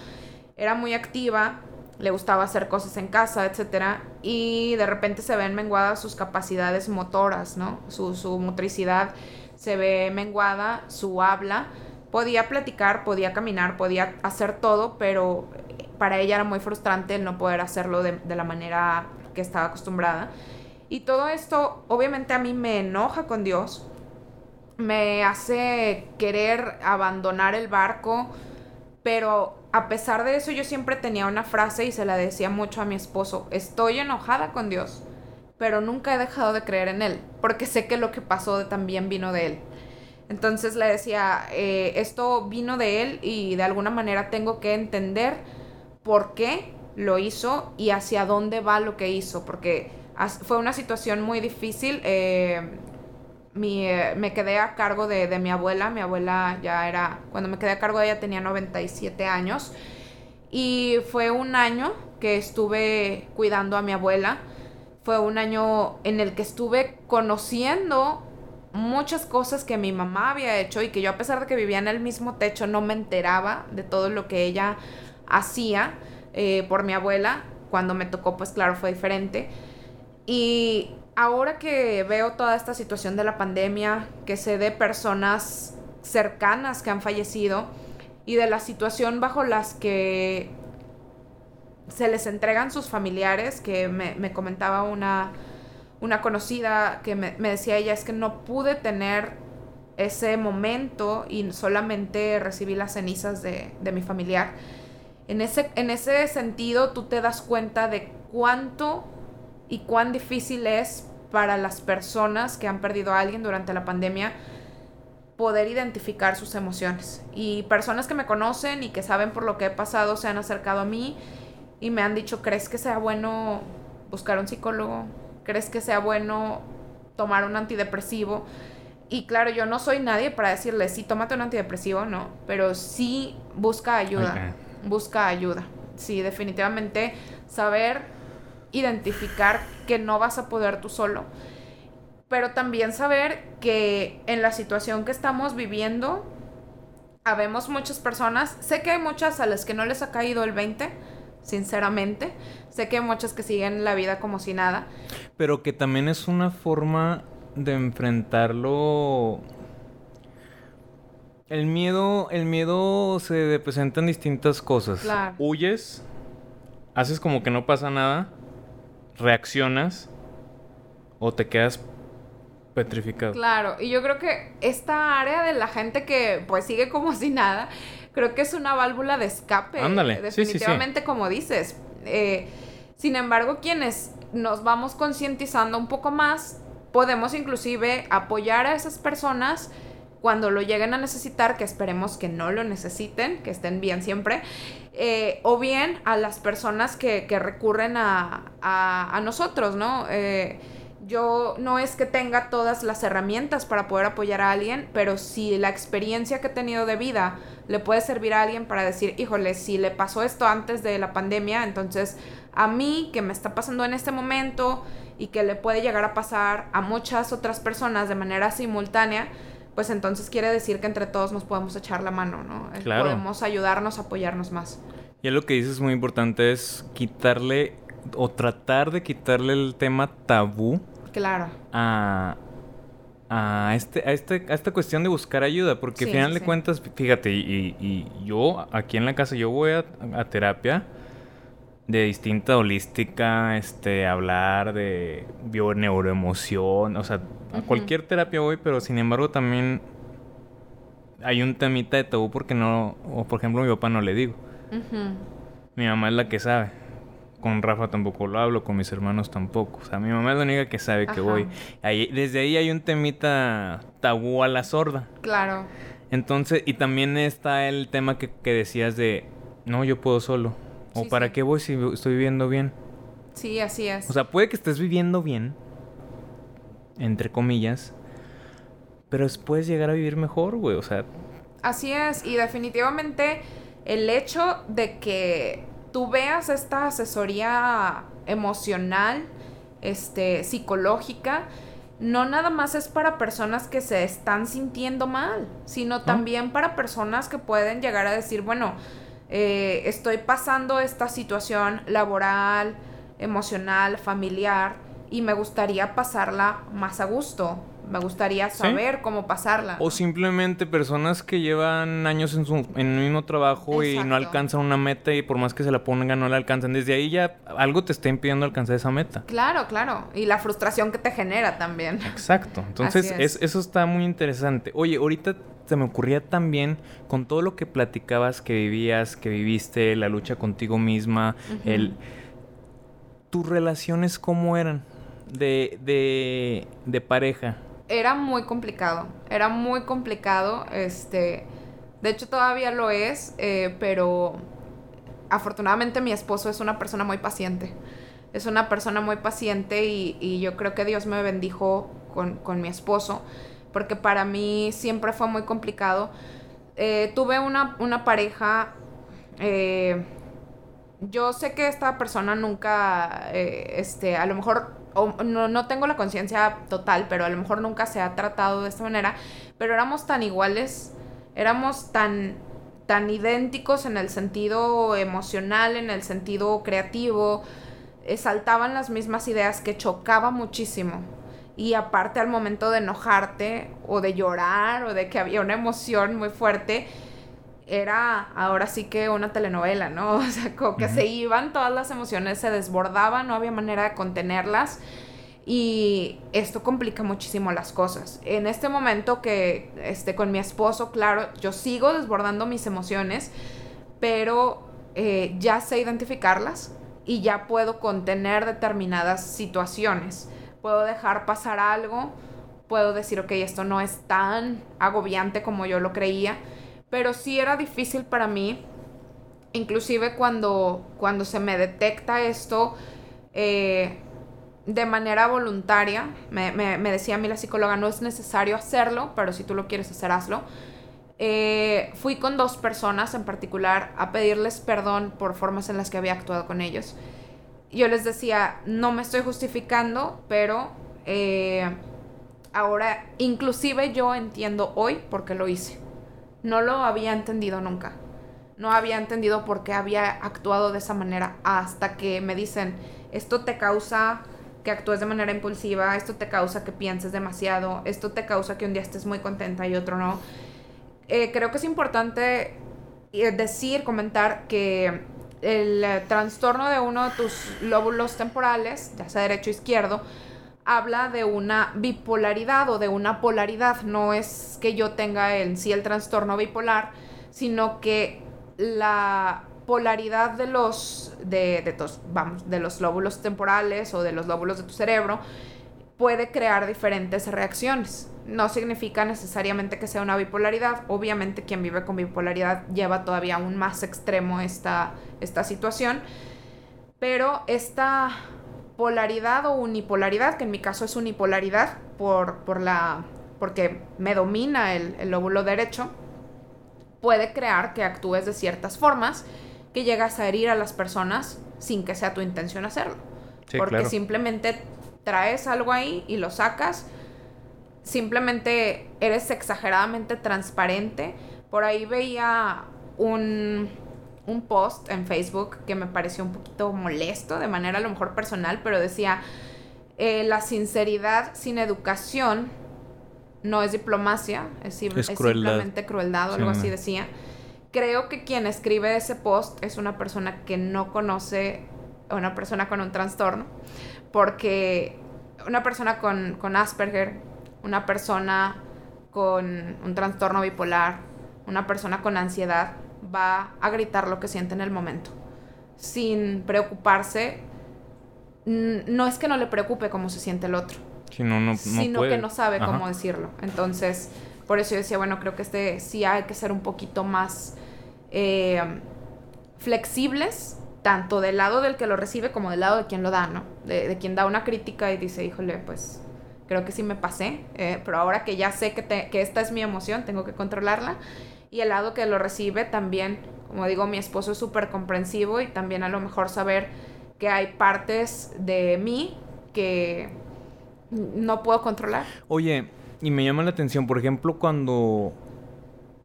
era muy activa, le gustaba hacer cosas en casa, etc. Y de repente se ven menguadas sus capacidades motoras, ¿no? Su, su motricidad se ve menguada, su habla podía platicar, podía caminar, podía hacer todo, pero para ella era muy frustrante el no poder hacerlo de, la manera que estaba acostumbrada. Y todo esto obviamente a mí me enoja con Dios, me hace querer abandonar el barco, pero a pesar de eso yo siempre tenía una frase y se la decía mucho a mi esposo, estoy enojada con Dios, pero nunca he dejado de creer en Él, porque sé que lo que pasó también vino de Él. Entonces le decía, eh, esto vino de él y de alguna manera tengo que entender por qué lo hizo y hacia dónde va lo que hizo, porque fue una situación muy difícil. Eh, eh, me quedé a cargo de, de, mi abuela, mi abuela ya era, cuando me quedé a cargo de ella tenía 97 años y fue un año que estuve cuidando a mi abuela. Fue un año en el que estuve conociendo muchas cosas que mi mamá había hecho y que yo a pesar de que vivía en el mismo techo no me enteraba de todo lo que ella hacía eh, por mi abuela. Cuando me tocó, pues claro, fue diferente. Y ahora que veo toda esta situación de la pandemia, que sé de personas cercanas que han fallecido y de la situación bajo las que se les entregan sus familiares, que me, me comentaba una una conocida que me, decía ella es que no pude tener ese momento y solamente recibí las cenizas de, mi familiar. En ese, en ese sentido, tú te das cuenta de cuánto y cuán difícil es para las personas que han perdido a alguien durante la pandemia poder identificar sus emociones. Y personas que me conocen y que saben por lo que he pasado se han acercado a mí y me han dicho, ¿crees que sea bueno buscar un psicólogo? ¿Crees que sea bueno tomar un antidepresivo? Y claro, yo no soy nadie para decirle, sí, tómate un antidepresivo, no, pero sí busca ayuda, busca ayuda. Sí, definitivamente saber identificar que no vas a poder tú solo. pero también saber que en la situación que estamos viviendo, habemos muchas personas, sé que hay muchas a las que no les ha caído el 20, sinceramente, sé que hay muchas que siguen la vida como si nada. Pero que también es una forma de enfrentarlo. El miedo, el miedo se presenta en distintas cosas. Claro. Huyes, haces como que no pasa nada, reaccionas o te quedas petrificado. Claro, y yo creo que esta área de la gente que pues sigue como si nada, creo que es una válvula de escape. Ándale, definitivamente como dices. Eh, sin embargo, quienes nos vamos concientizando un poco más, podemos inclusive apoyar a esas personas cuando lo lleguen a necesitar, que esperemos que no lo necesiten, que estén bien siempre, eh, o bien a las personas que, recurren a, a, nosotros, ¿no? Eh, yo no es que tenga todas las herramientas para poder apoyar a alguien, pero si la experiencia que he tenido de vida le puede servir a alguien para decir, híjole, si le pasó esto antes de la pandemia, entonces a mí que me está pasando en este momento y que le puede llegar a pasar a muchas otras personas de manera simultánea, pues entonces quiere decir que entre todos nos podemos echar la mano, ¿no? Eh, podemos ayudarnos, apoyarnos más. Y lo que dices muy importante es quitarle o tratar de quitarle el tema tabú Claro. A, a, este, a, este, a esta cuestión de buscar ayuda, porque al final de cuentas, fíjate, y, y, yo aquí en la casa, yo voy a, terapia de distinta holística, este, hablar de bioneuroemoción, o sea, a cualquier terapia voy, pero sin embargo también hay un temita de tabú porque no, o por ejemplo mi papá no le digo. Mi mamá es la que sabe con Rafa tampoco lo hablo, con mis hermanos tampoco. O sea, mi mamá es la única que sabe que voy. Ahí, desde ahí hay un temita tabú a la sorda. Claro. Entonces, y también está el tema que, decías de, no, yo puedo solo. O para qué voy si estoy viviendo bien. Sí, así es. O sea, puede que estés viviendo bien, entre comillas, pero puedes llegar a vivir mejor, güey. O sea. Así es, y definitivamente el hecho de que tú veas esta asesoría emocional, este, psicológica, no nada más es para personas que se están sintiendo mal, sino también para personas que pueden llegar a decir, bueno, eh, estoy pasando esta situación laboral, emocional, familiar, y me gustaría pasarla más a gusto. Me gustaría saber cómo pasarla. O simplemente personas que llevan años en, su, en el mismo trabajo y no alcanzan una meta y por más que se la pongan no la alcanzan. Desde ahí ya algo te está impidiendo alcanzar esa meta. Claro, claro. Y la frustración que te genera también. Exacto. Entonces eso está muy interesante. Oye, ahorita se me ocurría también con todo lo que platicabas que vivías, que viviste, la lucha contigo misma, el... ¿Tus relaciones cómo eran de, de, de pareja? Era muy complicado, era muy complicado, este, de hecho todavía lo es, eh, pero afortunadamente mi esposo es una persona muy paciente, es una persona muy paciente y, yo creo que Dios me bendijo con, mi esposo, porque para mí siempre fue muy complicado. Eh, tuve una, una pareja, eh, yo sé que esta persona nunca, este, a lo mejor no, tengo la conciencia total, pero a lo mejor nunca se ha tratado de esta manera, pero éramos tan iguales, éramos tan, tan idénticos en el sentido emocional, en el sentido creativo, eh, saltaban las mismas ideas que chocaba muchísimo. Y aparte al momento de enojarte o de llorar o de que había una emoción muy fuerte, era ahora sí que una telenovela, ¿no? O sea, como que se iban todas las emociones, se desbordaban, no había manera de contenerlas. Y esto complica muchísimo las cosas. En este momento que esté con mi esposo, claro, yo sigo desbordando mis emociones, pero eh, ya sé identificarlas y ya puedo contener determinadas situaciones. Puedo dejar pasar algo, puedo decir, ok, esto no es tan agobiante como yo lo creía pero sí era difícil para mí, inclusive cuando, cuando se me detecta esto eh, de manera voluntaria, me, decía a mí la psicóloga, no es necesario hacerlo, pero si tú lo quieres hacer, hazlo. Eh, fui con dos personas en particular a pedirles perdón por formas en las que había actuado con ellos. Yo les decía, no me estoy justificando, pero... Eh, ahora, inclusive yo entiendo hoy por qué lo hice. No lo había entendido nunca. No había entendido por qué había actuado de esa manera hasta que me dicen, esto te causa que actúes de manera impulsiva, esto te causa que pienses demasiado, esto te causa que un día estés muy contenta y otro no. Eh, creo que es importante eh, decir, comentar que el trastorno de uno de tus lóbulos temporales, ya sea derecho o izquierdo, habla de una bipolaridad o de una polaridad. No es que yo tenga en sí el trastorno bipolar, sino que la polaridad de los, de, vamos, de los lóbulos temporales o de los lóbulos de tu cerebro puede crear diferentes reacciones. No significa necesariamente que sea una bipolaridad. Obviamente quien vive con bipolaridad lleva todavía aún más extremo esta, esta situación. Pero esta polaridad o unipolaridad, que en mi caso es unipolaridad por, por la, porque me domina el, lóbulo derecho, puede crear que actúes de ciertas formas que llegas a herir a las personas sin que sea tu intención hacerlo. porque simplemente traes algo ahí y lo sacas, simplemente eres exageradamente transparente. Por ahí veía un, un post en Facebook que me pareció un poquito molesto, de manera a lo mejor personal, pero decía, eh, la sinceridad sin educación no es diplomacia, es, simplemente crueldad o algo así decía. Creo que quien escribe ese post es una persona que no conoce, una persona con un trastorno, porque una persona con, con Asperger, una persona con un trastorno bipolar, una persona con ansiedad, va a gritar lo que siente en el momento, sin preocuparse. No es que no le preocupe cómo se siente el otro, sino que no sabe cómo decirlo. Entonces, por eso yo decía, bueno, creo que este sí hay que ser un poquito más eh, flexibles, tanto del lado del que lo recibe como del lado de quien lo da, ¿no? De, quien da una crítica y dice, híjole, pues creo que sí me pasé, eh, pero ahora que ya sé que, que esta es mi emoción, tengo que controlarla y el lado que lo recibe también, como digo, mi esposo es súper comprensivo y también a lo mejor saber que hay partes de mí que no puedo controlar. Oye, y me llama la atención, por ejemplo, cuando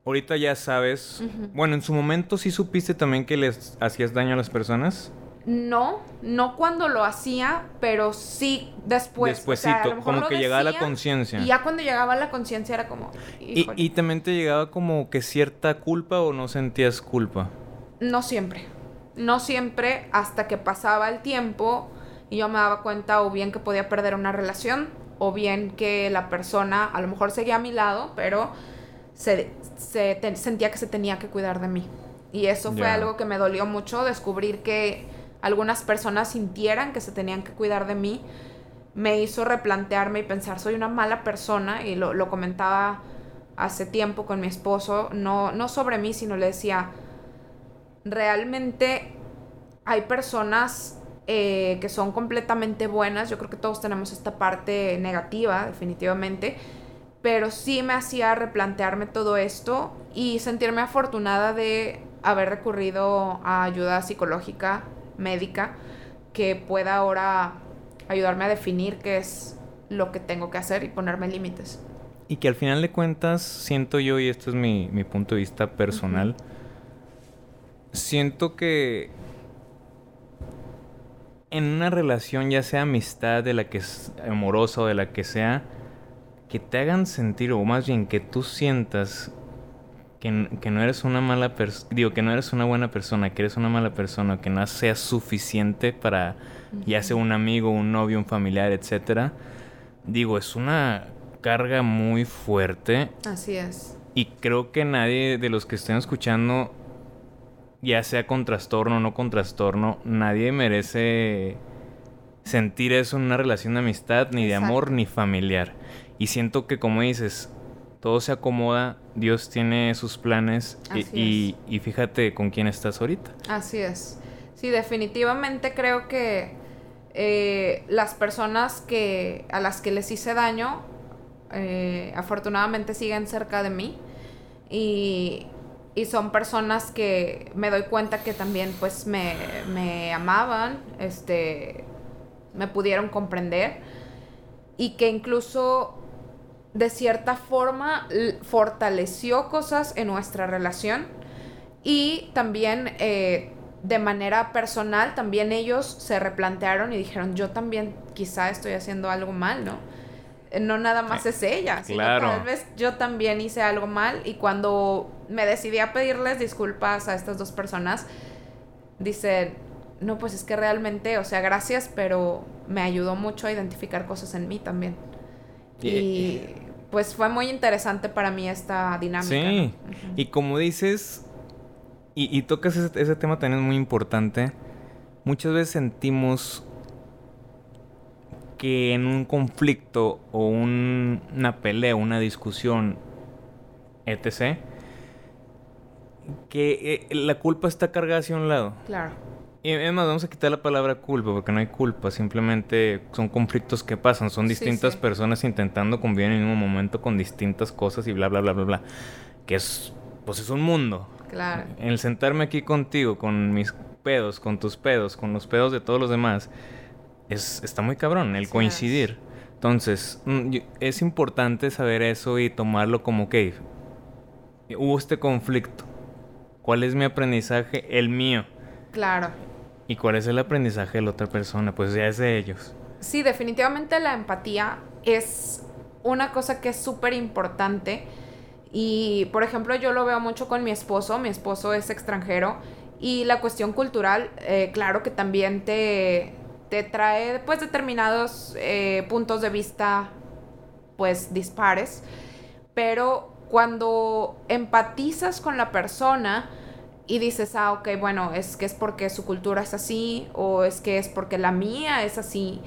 ahorita ya sabes, bueno, en su momento sí supiste también que les hacías daño a las personas. No, no cuando lo hacía, pero sí después. Despuésito, como que llegaba la conciencia. Y ya cuando llegaba la conciencia era como... Y, y, también te llegaba como que cierta culpa o no sentías culpa? No siempre. No siempre hasta que pasaba el tiempo y yo me daba cuenta o bien que podía perder una relación o bien que la persona a lo mejor seguía a mi lado, pero se, sentía que se tenía que cuidar de mí. Y eso fue algo que me dolió mucho, descubrir que algunas personas sintieran que se tenían que cuidar de mí, me hizo replantearme y pensar, soy una mala persona, y lo, comentaba hace tiempo con mi esposo, no, no sobre mí, sino le decía, realmente hay personas eh, que son completamente buenas, yo creo que todos tenemos esta parte negativa, definitivamente, pero sí me hacía replantearme todo esto y sentirme afortunada de haber recurrido a ayuda psicológica médica que pueda ahora ayudarme a definir qué es lo que tengo que hacer y ponerme límites. Y que al final de cuentas, siento yo, y esto es mi, punto de vista personal, siento que en una relación, ya sea amistad, de la que es amorosa o de la que sea, que te hagan sentir, o más bien que tú sientas que, no eres una mala persona, digo, que no eres una buena persona, que eres una mala persona, que no seas suficiente para, ya sea un amigo, un novio, un familiar, etcétera, digo, es una carga muy fuerte. Así es. Y creo que nadie de los que estén escuchando, ya sea con trastorno o no con trastorno, nadie merece sentir eso en una relación de amistad, ni de amor, ni familiar. Y siento que, como dices, todo se acomoda, Dios tiene sus planes y, fíjate con quién estás ahorita. Así es. Sí, definitivamente creo que eh, las personas que a las que les hice daño, eh, afortunadamente siguen cerca de mí y, y, son personas que me doy cuenta que también pues me, me amaban, este, me pudieron comprender y que incluso de cierta forma fortaleció cosas en nuestra relación y también eh, de manera personal, también ellos se replantearon y dijeron, yo también quizá estoy haciendo algo mal, ¿no? Eh, no nada más es ella, sino tal vez yo también hice algo mal y cuando me decidí a pedirles disculpas a estas dos personas, dicen, no, pues es que realmente, o sea, gracias, pero me ayudó mucho a identificar cosas en mí también. Y pues fue muy interesante para mí esta dinámica. Sí, y como dices, y, tocas ese, tema también muy importante. Muchas veces sentimos que en un conflicto o una pelea, una discusión, etc., que eh, la culpa está cargada hacia un lado. Claro. Y además vamos a quitar la palabra culpa porque no hay culpa, simplemente son conflictos que pasan, son distintas personas intentando convivir en un momento con distintas cosas y bla bla bla bla bla, que es pues es un mundo. Claro. El sentarme aquí contigo, con mis pedos, con tus pedos, con los pedos de todos los demás, es, está muy cabrón, el coincidir. Entonces, mm, es importante saber eso y tomarlo como que hubo este conflicto. ¿Cuál es mi aprendizaje? El mío. Claro. ¿Y cuál es el aprendizaje de la otra persona? Pues ya es de ellos. Sí, definitivamente la empatía es una cosa que es súper importante y, por ejemplo, yo lo veo mucho con mi esposo. Mi esposo es extranjero. Y la cuestión cultural, eh, claro que también te, te trae, pues, determinados eh, puntos de vista, pues, dispares. Pero cuando empatizas con la persona y dices, ah, ok, bueno, es que es porque su cultura es así, o es que es porque la mía es así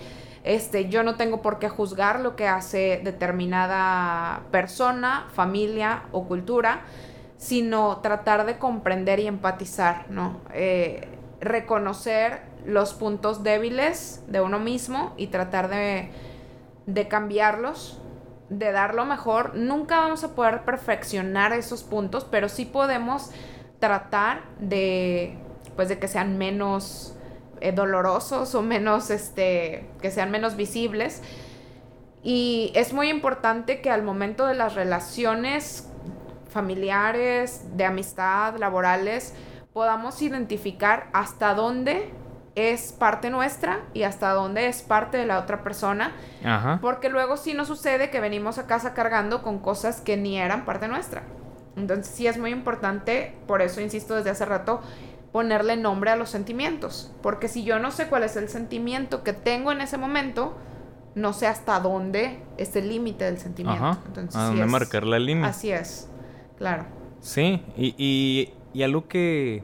este, yo no tengo por qué juzgar lo que hace determinada persona, familia o cultura, sino tratar de comprender y empatizar, ¿no? Eh, reconocer los puntos débiles de uno mismo y tratar de, de cambiarlos, de dar lo mejor. Nunca vamos a poder perfeccionar esos puntos, pero sí podemos tratar de, pues, de que sean menos eh, dolorosos o menos, este, que sean menos visibles. Y es muy importante que al momento de las relaciones familiares, de amistad, laborales, podamos identificar hasta dónde es parte nuestra y hasta dónde es parte de la otra persona. Porque luego sí nos sucede que venimos a casa cargando con cosas que ni eran parte nuestra. Entonces sí es muy importante, por eso insisto desde hace rato, ponerle nombre a los sentimientos. Porque si yo no sé cuál es el sentimiento que tengo en ese momento, no sé hasta dónde es el límite del sentimiento. Entonces, a dónde marcar la línea. Así es, claro. Sí, y, y, y algo que,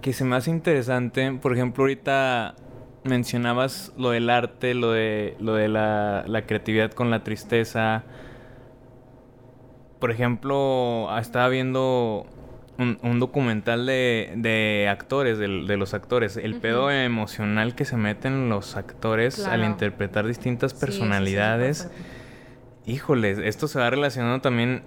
que se me hace interesante, por ejemplo, ahorita mencionabas lo del arte, lo de, lo de la, la creatividad con la tristeza. Por ejemplo, estaba viendo un, documental de, de actores, de, los actores. El pedo emocional que se meten los actores al interpretar distintas personalidades. Híjoles, esto se va relacionando también,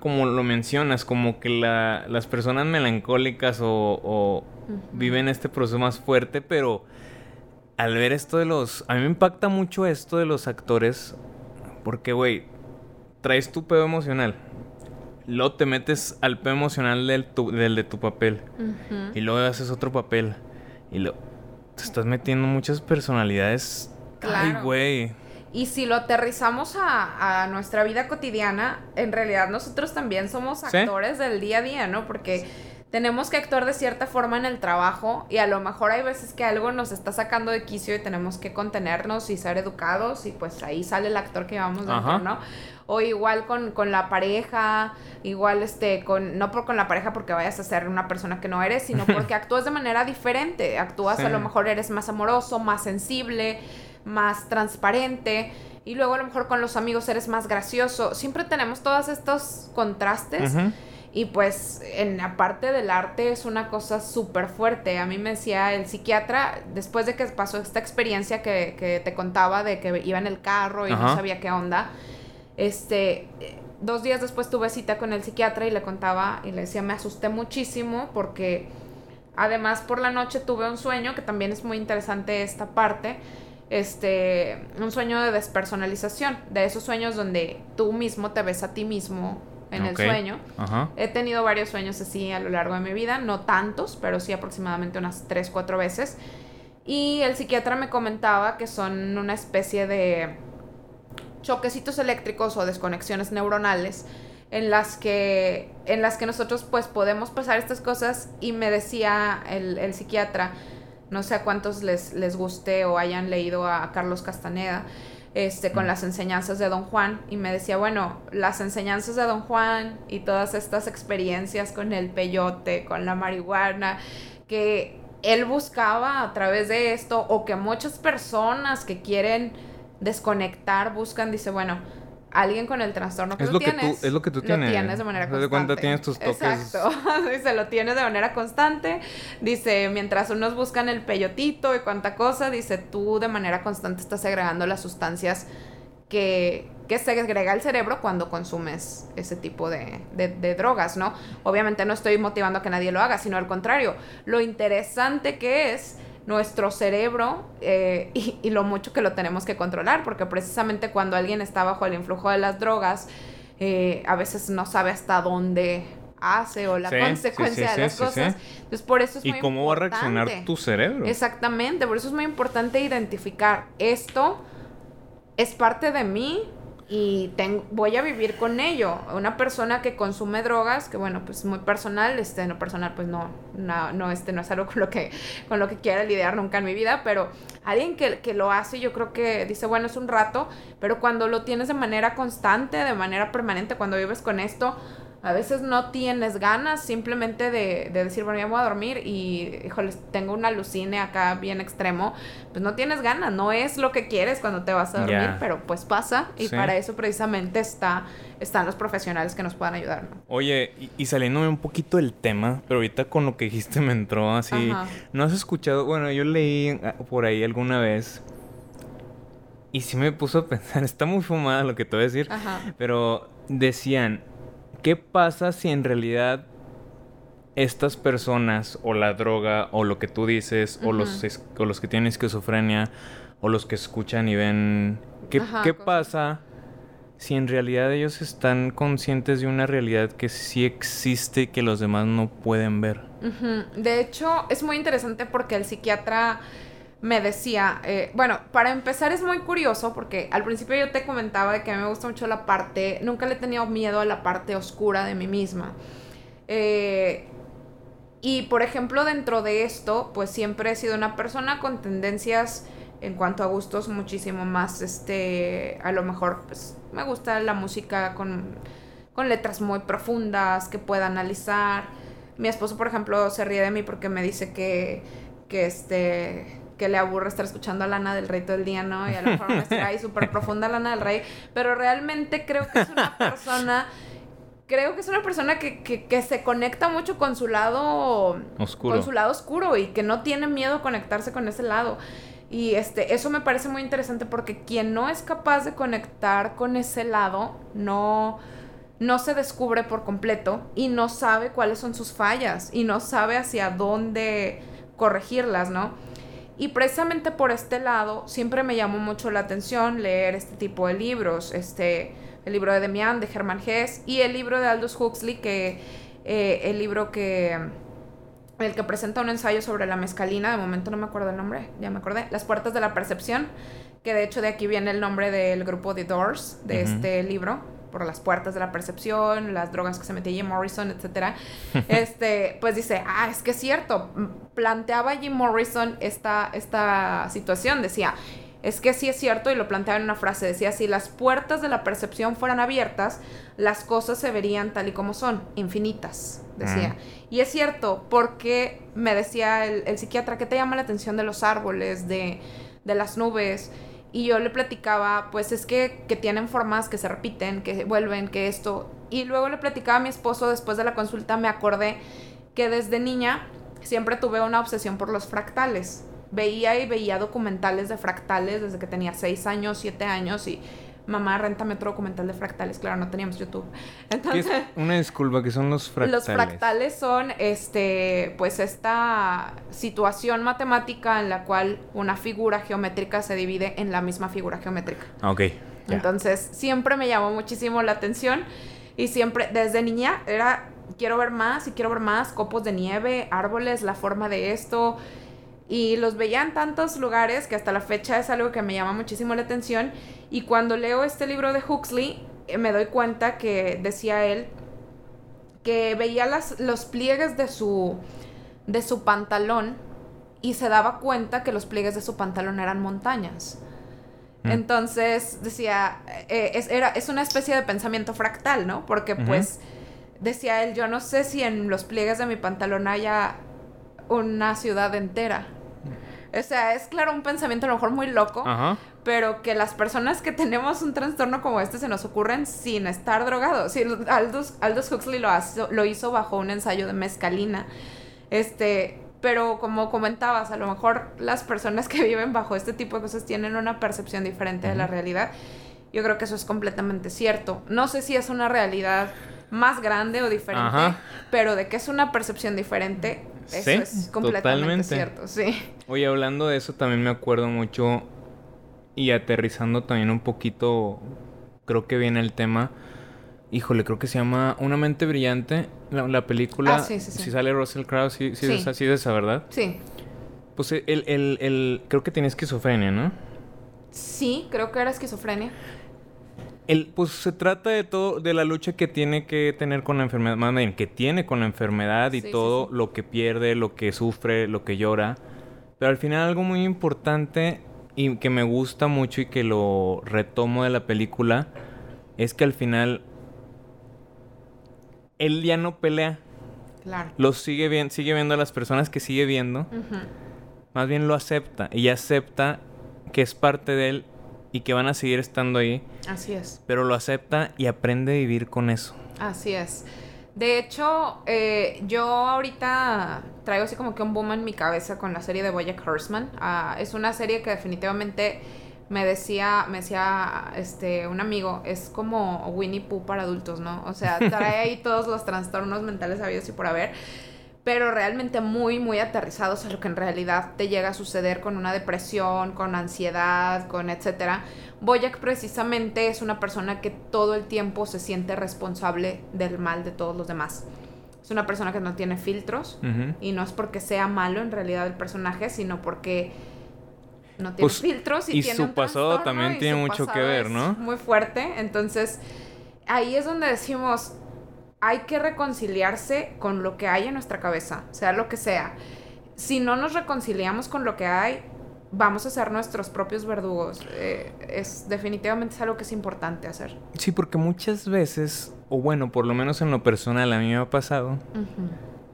como lo mencionas, como que la, las personas melancólicas o, viven este proceso más fuerte, pero al ver esto de los... A mí me impacta mucho esto de los actores, porque, güey, traes tu pedo emocional Luego te metes al pedo emocional del, del de tu papel. Y luego haces otro papel. Y luego te estás metiendo muchas personalidades. Ay, güey. Y si lo aterrizamos a, nuestra vida cotidiana, en realidad nosotros también somos actores del día a día, ¿no? Porque tenemos que actuar de cierta forma en el trabajo y a lo mejor hay veces que algo nos está sacando de quicio y tenemos que contenernos y ser educados y pues ahí sale el actor que vamos dentro, ¿no? O igual con, con, la pareja, igual este, con, no por con la pareja porque vayas a ser una persona que no eres, sino porque actúas de manera diferente, actúas a lo mejor eres más amoroso, más sensible, más transparente. Y luego a lo mejor con los amigos eres más gracioso. Siempre tenemos todos estos contrastes. Y pues en la parte del arte es una cosa súper fuerte. A mí me decía el psiquiatra, después de que pasó esta experiencia que, que te contaba de que iba en el carro y no sabía qué onda, este, dos días después tuve cita con el psiquiatra y le contaba y le decía, me asusté muchísimo porque además por la noche tuve un sueño, que también es muy interesante esta parte, este, un sueño de despersonalización, de esos sueños donde tú mismo te ves a ti mismo en el sueño. He tenido varios sueños así a lo largo de mi vida, no tantos, pero sí aproximadamente unas 3, 4 veces. Y el psiquiatra me comentaba que son una especie de choquecitos eléctricos o desconexiones neuronales en las que en las que nosotros pues podemos pasar estas cosas y me decía el, el psiquiatra no sé a cuántos les, les guste o hayan leído a Carlos Castaneda, este, con las enseñanzas de Don Juan, y me decía, bueno, las enseñanzas de Don Juan y todas estas experiencias con el peyote, con la marihuana, que él buscaba a través de esto, o que muchas personas que quieren desconectar buscan, dice, bueno, alguien con el trastorno que es tú lo tienes. Que tú, es lo que tú tienes. Lo tienes de manera constante. de cuenta tienes tus toques. Exacto. dice, lo tienes de manera constante. Dice, mientras unos buscan el peyotito y cuánta cosa, dice, tú de manera constante estás agregando las sustancias que, que se agrega al cerebro cuando consumes ese tipo de, de, de, drogas, ¿no? Obviamente no estoy motivando a que nadie lo haga, sino al contrario. Lo interesante que es nuestro cerebro eh, y, lo mucho que lo tenemos que controlar, porque precisamente cuando alguien está bajo el influjo de las drogas, eh, a veces no sabe hasta dónde hace o la consecuencia de las cosas. Entonces, por eso es ¿Y cómo va a reaccionar tu cerebro? Exactamente, por eso es muy importante identificar esto es parte de mí, y tengo, voy a vivir con ello. Una persona que consume drogas, que bueno, pues muy personal, este, no personal, pues no, no, no, este, no es algo con lo que, con lo que quiera lidiar nunca en mi vida, pero alguien que, que lo hace, yo creo que dice, bueno, es un rato, pero cuando lo tienes de manera constante, de manera permanente, cuando vives con esto, a veces no tienes ganas simplemente de, decir, bueno, ya voy a dormir y, híjoles, tengo una alucine acá bien extremo. Pues no tienes ganas, no es lo que quieres cuando te vas a dormir, pero pues pasa y para eso precisamente está, están los profesionales que nos puedan ayudar. Oye, y, saliéndome un poquito del tema, pero ahorita con lo que dijiste me entró así. ¿No has escuchado? Bueno, yo leí ah, por ahí alguna vez. Y sí me puso a pensar, está muy fumada lo que te voy a decir, pero decían, ¿Qué pasa si en realidad estas personas o la droga o lo que tú dices o, los, o los que tienen esquizofrenia o los que escuchan y ven, ¿qué, ¿qué pasa si en realidad ellos están conscientes de una realidad que sí existe y que los demás no pueden ver? De hecho, es muy interesante porque el psiquiatra me decía, eh, bueno, para empezar es muy curioso porque al principio yo te comentaba que a mí me gusta mucho la parte, nunca le he tenido miedo a la parte oscura de mí misma. Eh, y por ejemplo, dentro de esto, pues siempre he sido una persona con tendencias en cuanto a gustos muchísimo más, este, a lo mejor, pues me gusta la música con, con letras muy profundas que pueda analizar. Mi esposo, por ejemplo, se ríe de mí porque me dice que, que este que le aburre estar escuchando a Lana del Rey todo el día, ¿no? Y a lo mejor me estoy ahí súper profunda Lana del Rey, pero realmente creo que es una persona creo que es una persona que, que, que, se conecta mucho con su lado oscuro. Con su lado oscuro y que no tiene miedo a conectarse con ese lado. Y este, eso me parece muy interesante porque quien no es capaz de conectar con ese lado, no, no se descubre por completo y no sabe cuáles son sus fallas y no sabe hacia dónde corregirlas, ¿no? Y precisamente por este lado siempre me llamó mucho la atención leer este tipo de libros, este, el libro de Demian, de Germán Hess, y el libro de Aldous Huxley, que eh, el libro que el que presenta un ensayo sobre la mezcalina, de momento no me acuerdo el nombre, ya me acordé, Las puertas de la percepción, que de hecho de aquí viene el nombre del grupo The Doors, de este libro, por las puertas de la percepción, las drogas que se metía Jim Morrison, etcétera, este, pues dice, ah, es que es cierto, planteaba Jim Morrison esta, esta situación, decía, es que sí es cierto, y lo planteaba en una frase, decía, si las puertas de la percepción fueran abiertas, las cosas se verían tal y como son, infinitas, decía. Y es cierto, porque me decía el, el, psiquiatra, ¿qué te llama la atención de los árboles, de, de las nubes? Y yo le platicaba, pues es que, que tienen formas que se repiten, que vuelven, que esto. Y luego le platicaba a mi esposo después de la consulta, me acordé que desde niña siempre tuve una obsesión por los fractales. Veía y veía documentales de fractales desde que tenía 6 años, 7 años y mamá, renta otro documental de fractales. Claro, no teníamos YouTube. Entonces, una disculpa, que son los fractales? Los fractales son, este, pues esta situación matemática en la cual una figura geométrica se divide en la misma figura geométrica. Ah, ok. Entonces, siempre me llamó muchísimo la atención y siempre, desde niña, era, quiero ver más y quiero ver más, copos de nieve, árboles, la forma de esto. Y los veía en tantos lugares que hasta la fecha es algo que me llama muchísimo la atención. Y cuando leo este libro de Huxley, eh, me doy cuenta que decía él que veía las, los pliegues de su, de su pantalón y se daba cuenta que los pliegues de su pantalón eran montañas. Mm. Entonces decía, eh, es, era, es una especie de pensamiento fractal, ¿no? Porque pues decía él, yo no sé si en los pliegues de mi pantalón haya una ciudad entera. O sea, es claro un pensamiento a lo mejor muy loco, pero que las personas que tenemos un trastorno como este se nos ocurren sin estar drogados. Sí, Aldous, Aldous Huxley lo, lo hizo bajo un ensayo de mezcalina. Este, pero como comentabas, a lo mejor las personas que viven bajo este tipo de cosas tienen una percepción diferente de la realidad. Yo creo que eso es completamente cierto. No sé si es una realidad más grande o diferente, pero de que es una percepción diferente, eso es completamente cierto, sí. Oye, hablando de eso, también me acuerdo mucho y aterrizando también un poquito, creo que viene el tema. Híjole, creo que se llama Una mente brillante. La, película. Ah, sí, sí, sí. Si sale Russell Crowe, sí, sí, Es así de esa, ¿verdad? Sí. Pues el, el, el, creo que tiene esquizofrenia, ¿no? Sí, creo que era esquizofrenia. El, pues se trata de todo, de la lucha que tiene que tener con la enfermedad, más bien, que tiene con la enfermedad y todo lo que pierde, lo que sufre, lo que llora. Pero al final algo muy importante y que me gusta mucho y que lo retomo de la película es que al final él ya no pelea. Claro. Lo sigue viendo, sigue viendo a las personas que sigue viendo. Más bien lo acepta y acepta que es parte de él y que van a seguir estando ahí. Así es. Pero lo acepta y aprende a vivir con eso. Así es. De hecho, eh, yo ahorita traigo así como que un boom en mi cabeza con la serie de Bojack Horseman. Ah, es una serie que definitivamente me decía, me decía este un amigo, es como Winnie Pooh para adultos, ¿no? O sea, trae ahí todos los trastornos mentales habidos y por haber pero realmente muy, muy aterrizados a lo que en realidad te llega a suceder con una depresión, con ansiedad, con etcétera. Boyack precisamente es una persona que todo el tiempo se siente responsable del mal de todos los demás. Es una persona que no tiene filtros y no es porque sea malo en realidad el personaje, sino porque no tiene pues, filtros y, y su pasado también tiene mucho que ver, ¿no? Muy fuerte, entonces ahí es donde decimos, hay que reconciliarse con lo que hay en nuestra cabeza, sea lo que sea. Si no nos reconciliamos con lo que hay, vamos a ser nuestros propios verdugos. Eh, es definitivamente es algo que es importante hacer. Sí, porque muchas veces, o bueno, por lo menos en lo personal, a mí me ha pasado,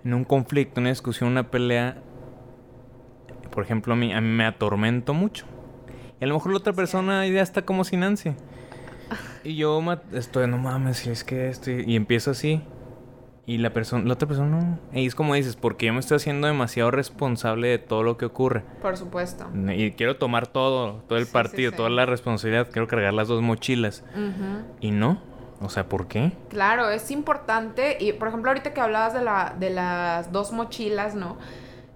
en un conflicto, una discusión, una pelea, por ejemplo, a mí, a mí me atormento mucho. Y a lo mejor la otra persona ya está como sin ansia. Y yo estoy, no mames, es que estoy... Y empiezo así. Y la persona, la otra persona no. Y es como dices, porque yo me estoy haciendo demasiado responsable de todo lo que ocurre. Por supuesto. Y quiero tomar todo, todo el partido, toda la responsabilidad. Quiero cargar las dos mochilas. Y no. O sea, ¿por qué? Claro, es importante. Y por ejemplo, ahorita que hablabas de, la, de las dos mochilas, ¿no?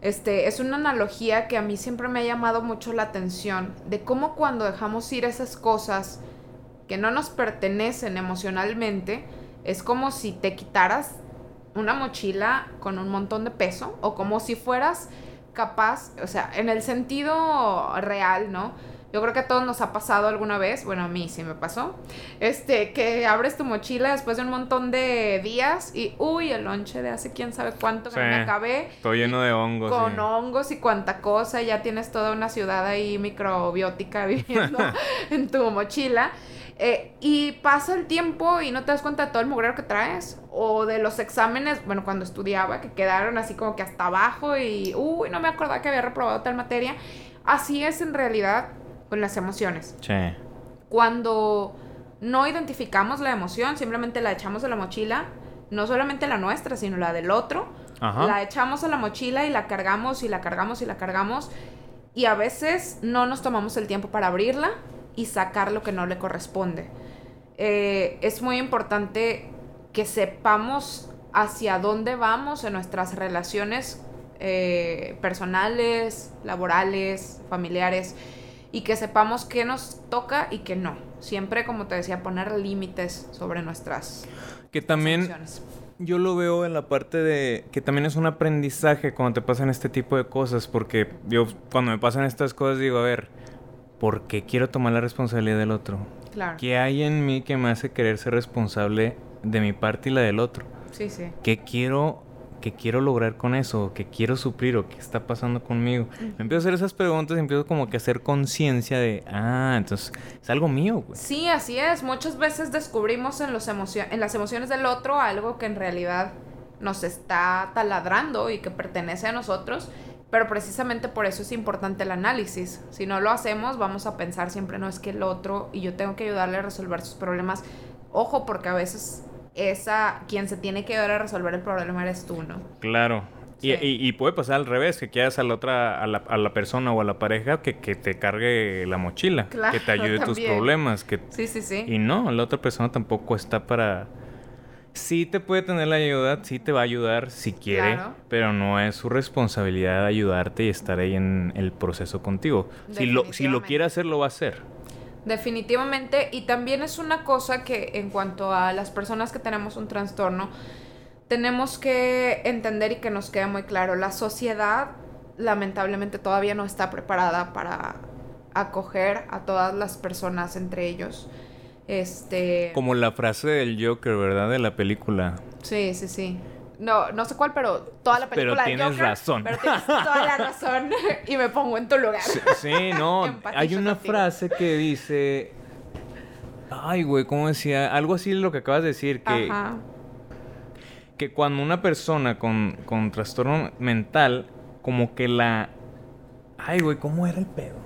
Este, es una analogía que a mí siempre me ha llamado mucho la atención. De cómo cuando dejamos ir esas cosas que no nos pertenecen emocionalmente, es como si te quitaras una mochila con un montón de peso o como si fueras capaz, o sea, en el sentido real, ¿no? Yo creo que a todos nos ha pasado alguna vez, bueno, a mí sí me pasó, este, que abres tu mochila después de un montón de días y, uy, el lonche de hace quién sabe cuánto que me acabé. Todo lleno de hongos. Con hongos y cuanta cosa, ya tienes toda una ciudad ahí microbiótica viviendo en tu mochila. Eh, y pasa el tiempo y no te das cuenta de todo el mugrero que traes. O de los exámenes, bueno, cuando estudiaba, que quedaron así como que hasta abajo y, uy, no me acordaba que había reprobado tal materia. Así es en realidad con las emociones. Sí. Cuando no identificamos la emoción, simplemente la echamos a la mochila, no solamente la nuestra, sino la del otro. La echamos a la mochila y la cargamos y la cargamos y la cargamos. Y a veces no nos tomamos el tiempo para abrirla y sacar lo que no le corresponde. Eh, es muy importante que sepamos hacia dónde vamos en nuestras relaciones eh, personales, laborales, familiares, y que sepamos qué nos toca y qué no. Siempre, como te decía, poner límites sobre nuestras que también yo lo veo en la parte de que también es un aprendizaje cuando te pasan este tipo de cosas, porque yo cuando me pasan estas cosas digo, a ver, ¿por qué quiero tomar la responsabilidad del otro? Claro. ¿Qué hay en mí que me hace querer ser responsable de mi parte y la del otro? Sí, sí. ¿Qué quiero que quiero lograr con eso, que quiero suplir o qué está pasando conmigo. Me empiezo a hacer esas preguntas y empiezo como que a hacer conciencia de, ah, entonces es algo mío. Güey. Sí, así es. Muchas veces descubrimos en, los en las emociones del otro algo que en realidad nos está taladrando y que pertenece a nosotros. Pero precisamente por eso es importante el análisis. Si no lo hacemos, vamos a pensar siempre, no es que el otro y yo tengo que ayudarle a resolver sus problemas. Ojo, porque a veces esa, quien se tiene que ayudar a resolver el problema eres tú, ¿no? Claro. Y, puede pasar al revés, que quieras a la otra, a la, a la persona o a la pareja que, te cargue la mochila, que te ayude tus problemas. Que, sí, sí, sí. Y no, la otra persona tampoco está para... Sí te puede tener la ayuda, sí te va a ayudar si quiere, pero no es su responsabilidad ayudarte y estar ahí en el proceso contigo. Si lo, si lo quiere hacer, lo va a hacer. Definitivamente, y también es una cosa que en cuanto a las personas que tenemos un trastorno, tenemos que entender y que nos quede muy claro, la sociedad lamentablemente todavía no está preparada para acoger a todas las personas entre ellos. Este... Como la frase del Joker, ¿verdad? De la película. Sí, sí, sí. No, no sé cuál, pero toda la película pero tienes razón. Pero tienes toda la razón y me pongo en tu lugar. Sí, no. hay una frase que dice... Ay, güey, ¿cómo decía? Algo así lo que acabas de decir, que... Que cuando una persona con, con trastorno mental, como que la... Ay, güey, ¿cómo era el pedo?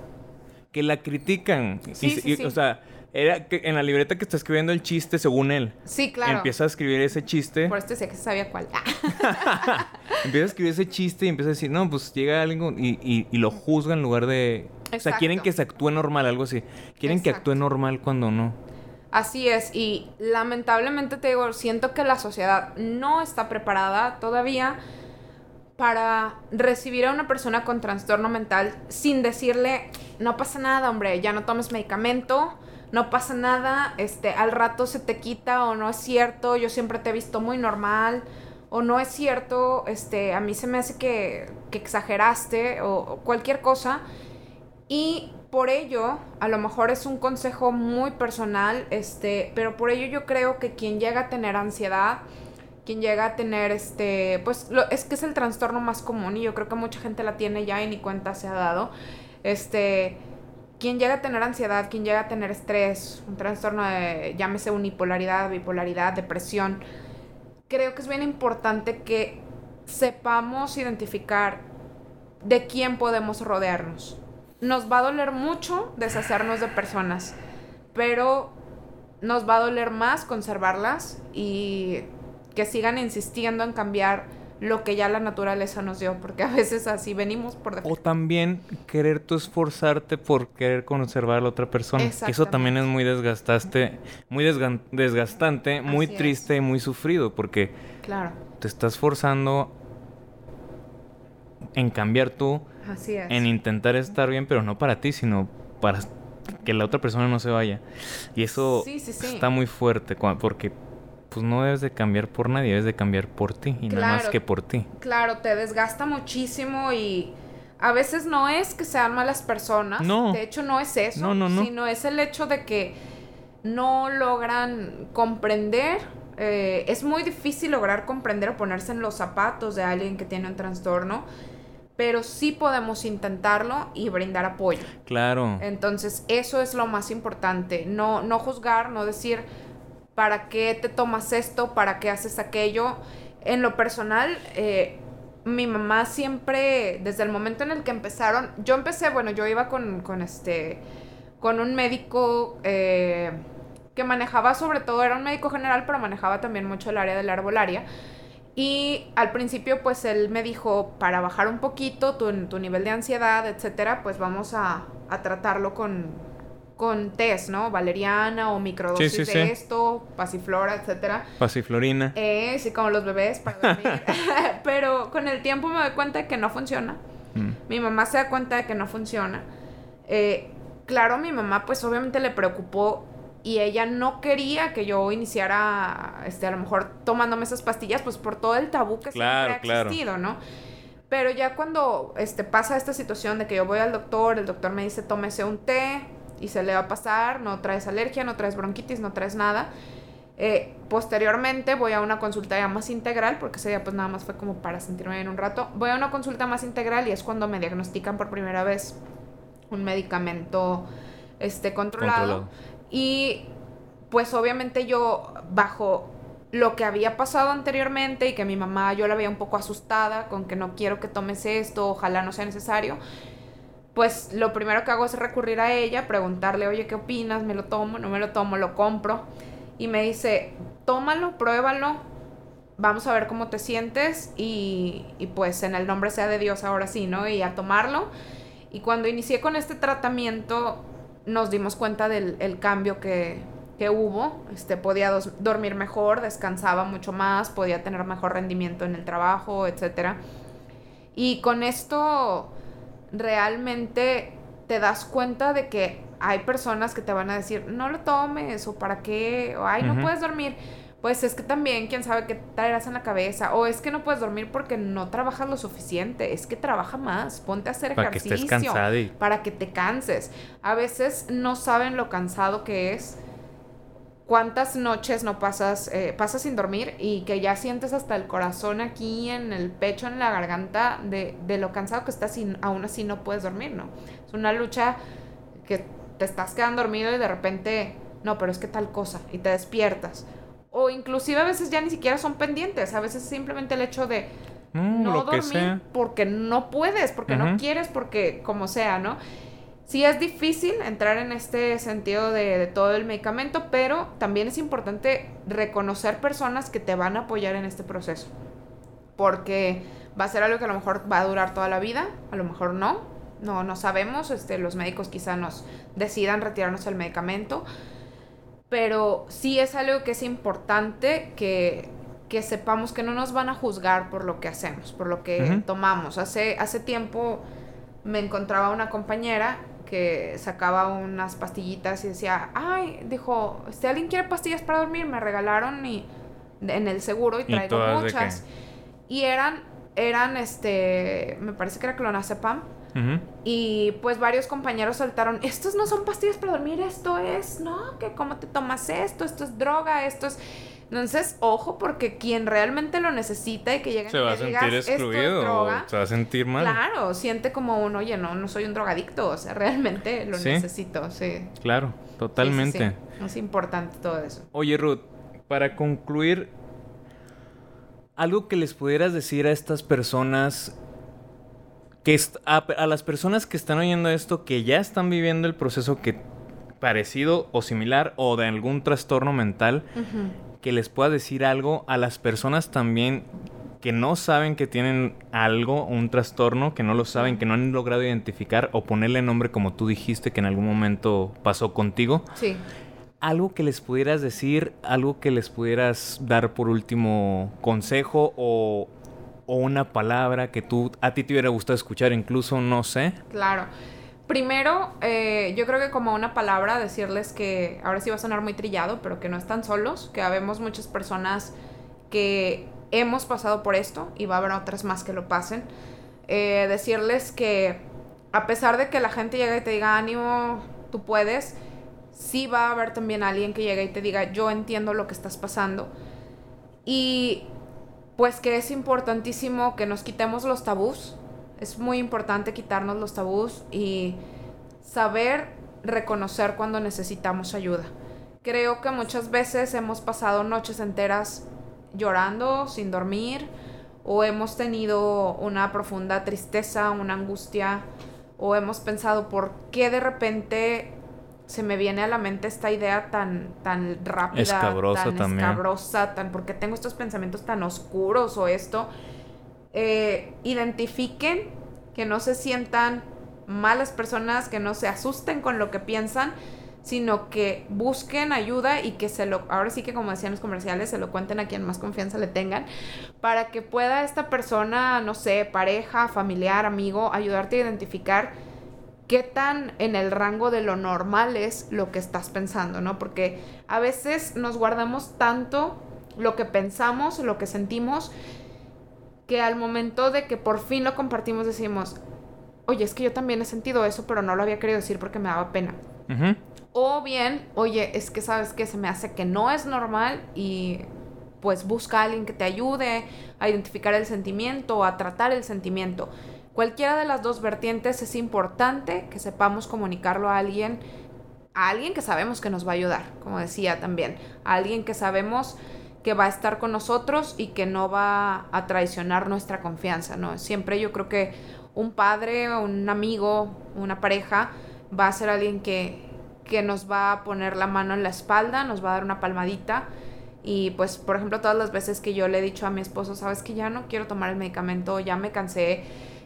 Que la critican. Sí, sí, sí. O sea era que en la libreta que está escribiendo el chiste, según él. Sí, claro. Empieza a escribir ese chiste. Por esto decía que sabía cuál. empieza a escribir ese chiste y empieza a decir, no, pues llega alguien y, y, lo juzga en lugar de... O sea, quieren que se actúe normal, algo así. Quieren que actúe normal cuando no. Así es, y lamentablemente te digo, siento que la sociedad no está preparada todavía para recibir a una persona con trastorno mental sin decirle, no pasa nada, hombre, ya no tomes medicamento, no pasa nada, este, al rato se te quita o no es cierto, yo siempre te he visto muy normal, o no es cierto, este, a mí se me hace que, que exageraste, o, cualquier cosa. Y por ello, a lo mejor es un consejo muy personal, este, pero por ello yo creo que quien llega a tener ansiedad, quien llega a tener este, pues lo, es que es el trastorno más común y yo creo que mucha gente la tiene ya y ni cuenta se ha dado. Este, quien llega a tener ansiedad, quien llega a tener estrés, un trastorno de, llámese unipolaridad, bipolaridad, depresión, creo que es bien importante que sepamos identificar de quién podemos rodearnos. Nos va a doler mucho deshacernos de personas, pero nos va a doler más conservarlas y que sigan insistiendo en cambiar lo que ya la naturaleza nos dio, porque a veces así venimos por defecto. O también querer tú esforzarte por querer conservar a la otra persona. Eso también es muy desgastaste, muy desgastante, muy triste y muy sufrido, porque claro. te estás forzando en cambiar tú, en intentar estar bien, pero no para ti, sino para que la otra persona no se vaya. Y eso está muy fuerte, porque pues no debes de cambiar por nadie, debes de cambiar por ti y nada más que por ti. Claro, te desgasta muchísimo y a veces no es que sean malas personas, no. de hecho no es eso, no, no, sino es el hecho de que no logran comprender. Eh, es muy difícil lograr comprender o ponerse en los zapatos de alguien que tiene un trastorno, pero sí podemos intentarlo y brindar apoyo. Claro. Entonces, eso es lo más importante, no, no juzgar, no decir, ¿para qué te tomas esto? ¿Para qué haces aquello? En lo personal, eh, mi mamá siempre, desde el momento en el que empezaron, yo empecé, bueno, yo iba con, este, con un médico eh, que manejaba sobre todo, era un médico general, pero manejaba también mucho el área de la arbolaria. Y al principio, pues él me dijo, para bajar un poquito tu, nivel de ansiedad, etcétera, pues vamos a tratarlo con, con test, ¿no? Valeriana o microdosis de esto, pasiflora, etcétera. Pasiflorina. Eh, sí, como los bebés para dormir. Pero con el tiempo me doy cuenta de que no funciona. Mm. Mi mamá se da cuenta de que no funciona. Eh, claro, mi mamá pues obviamente le preocupó y ella no quería que yo iniciara, este, a lo mejor tomándome esas pastillas, pues por todo el tabú que siempre ha existido, ¿no? Pero ya cuando este, pasa esta situación de que yo voy al doctor, el doctor me dice tómese un té y se le va a pasar, no traes alergia, no traes bronquitis, no traes nada. Eh, posteriormente voy a una consulta ya más integral, porque ese día pues nada más fue como para sentirme bien un rato. Voy a una consulta más integral y es cuando me diagnostican por primera vez un medicamento este, controlado. Y pues obviamente yo bajo lo que había pasado anteriormente y que mi mamá yo la veía un poco asustada con que no quiero que tomes esto, ojalá no sea necesario, pues lo primero que hago es recurrir a ella, preguntarle, oye, ¿qué opinas? ¿Me lo tomo? ¿No me lo tomo? ¿Lo compro? Y me dice, tómalo, pruébalo, vamos a ver cómo te sientes y, y pues en el nombre sea de Dios ahora sí, ¿no? Y a tomarlo. Y cuando inicié con este tratamiento, nos dimos cuenta del cambio que, que, hubo. Este, podía dormir mejor, descansaba mucho más, podía tener mejor rendimiento en el trabajo, etc. Y con esto realmente te das cuenta de que hay personas que te van a decir, no lo tomes, o para qué, o ay, no puedes dormir pues es que también, quién sabe qué traerás en la cabeza. O es que no puedes dormir porque no trabajas lo suficiente. Es que trabaja más. Ponte a hacer para ejercicio. Que estés y... Para que te canses. A veces no saben lo cansado que es. Cuántas noches no pasas, eh, pasas sin dormir y que ya sientes hasta el corazón aquí en el pecho, en la garganta, de, de lo cansado que estás y aún así no puedes dormir, ¿no? Es una lucha que te estás quedando dormido y de repente, no, pero es que tal cosa, y te despiertas o inclusive a veces ya ni siquiera son pendientes, a veces simplemente el hecho de mm, no dormir porque no puedes, porque no quieres, porque como sea, ¿no? Sí es difícil entrar en este sentido de, todo el medicamento, pero también es importante reconocer personas que te van a apoyar en este proceso, porque va a ser algo que a lo mejor va a durar toda la vida, a lo mejor no, no, no sabemos, este, los médicos quizá nos decidan retirarnos el medicamento, pero sí es algo que es importante que, sepamos que no nos van a juzgar por lo que hacemos, por lo que tomamos. Hace, hace tiempo me encontraba una compañera que sacaba unas pastillitas y decía, ay, dijo, si alguien quiere pastillas para dormir, me regalaron y, en el seguro y traigo muchas. Y eran, eran, este, me parece que era clonazepam y pues varios compañeros saltaron, estos no son pastillas para dormir, esto es, no, que cómo te tomas esto, esto es droga, esto es... Entonces, ojo, porque quien realmente lo necesita y que llegue se va a sentir excluido, se va a sentir mal. Claro, siente como un, oye, no, no soy un drogadicto, o sea, realmente lo necesito, sí. Claro, totalmente. es importante todo eso. Oye, Ruth, para concluir, algo que les pudieras decir a estas personas que a, las personas que están oyendo esto, que ya están viviendo el proceso que parecido o similar o de algún trastorno mental, que les pueda decir algo a las personas también que no saben que tienen algo, un trastorno, que no lo saben, que no han logrado identificar o ponerle nombre como tú dijiste que en algún momento pasó contigo. Sí. Algo que les pudieras decir, algo que les pudieras dar por último consejo o o una palabra que tú a ti te hubiera gustado escuchar, incluso no sé. Claro. Primero, eh, yo creo que como una palabra decirles que ahora sí va a sonar muy trillado, pero que no están solos, que habemos muchas personas que hemos pasado por esto y va a haber otras más que lo pasen. Eh, decirles que a pesar de que la gente llegue y te diga ánimo, tú puedes, sí va a haber también alguien que llegue y te diga yo entiendo lo que estás pasando. Y pues que es importantísimo que nos quitemos los tabús. Es muy importante quitarnos los tabús y saber reconocer cuando necesitamos ayuda. Creo que muchas veces hemos pasado noches enteras llorando, sin dormir, o hemos tenido una profunda tristeza, una angustia, o hemos pensado por qué de repente se me viene a la mente esta idea tan, tan rápida, escabrosa tan también. escabrosa, tan, porque tengo estos pensamientos tan oscuros o esto. Eh, identifiquen que no se sientan malas personas, que no se asusten con lo que piensan, sino que busquen ayuda y que se lo, ahora sí que como decían los comerciales, se lo cuenten a quien más confianza le tengan, para que pueda esta persona, no sé, pareja, familiar, amigo, ayudarte a identificar qué tan en el rango de lo normal es lo que estás pensando, ¿no? Porque a veces nos guardamos tanto lo que pensamos, lo que sentimos, que al momento de que por fin lo compartimos decimos, oye, es que yo también he sentido eso, pero no lo había querido decir porque me daba pena. O bien, oye, es que sabes que se me hace que no es normal y pues busca a alguien que te ayude a identificar el sentimiento o a tratar el sentimiento. Cualquiera de las dos vertientes es importante que sepamos comunicarlo a alguien, a alguien que sabemos que nos va a ayudar, como decía también, a alguien que sabemos que va a estar con nosotros y que no va a traicionar nuestra confianza, ¿no? Siempre yo creo que un padre, un amigo, una pareja va a ser alguien que, que nos va a poner la mano en la espalda, nos va a dar una palmadita. Y pues, por ejemplo, todas las veces que yo le he dicho a mi esposo, sabes que ya no quiero tomar el medicamento, ya me cansé,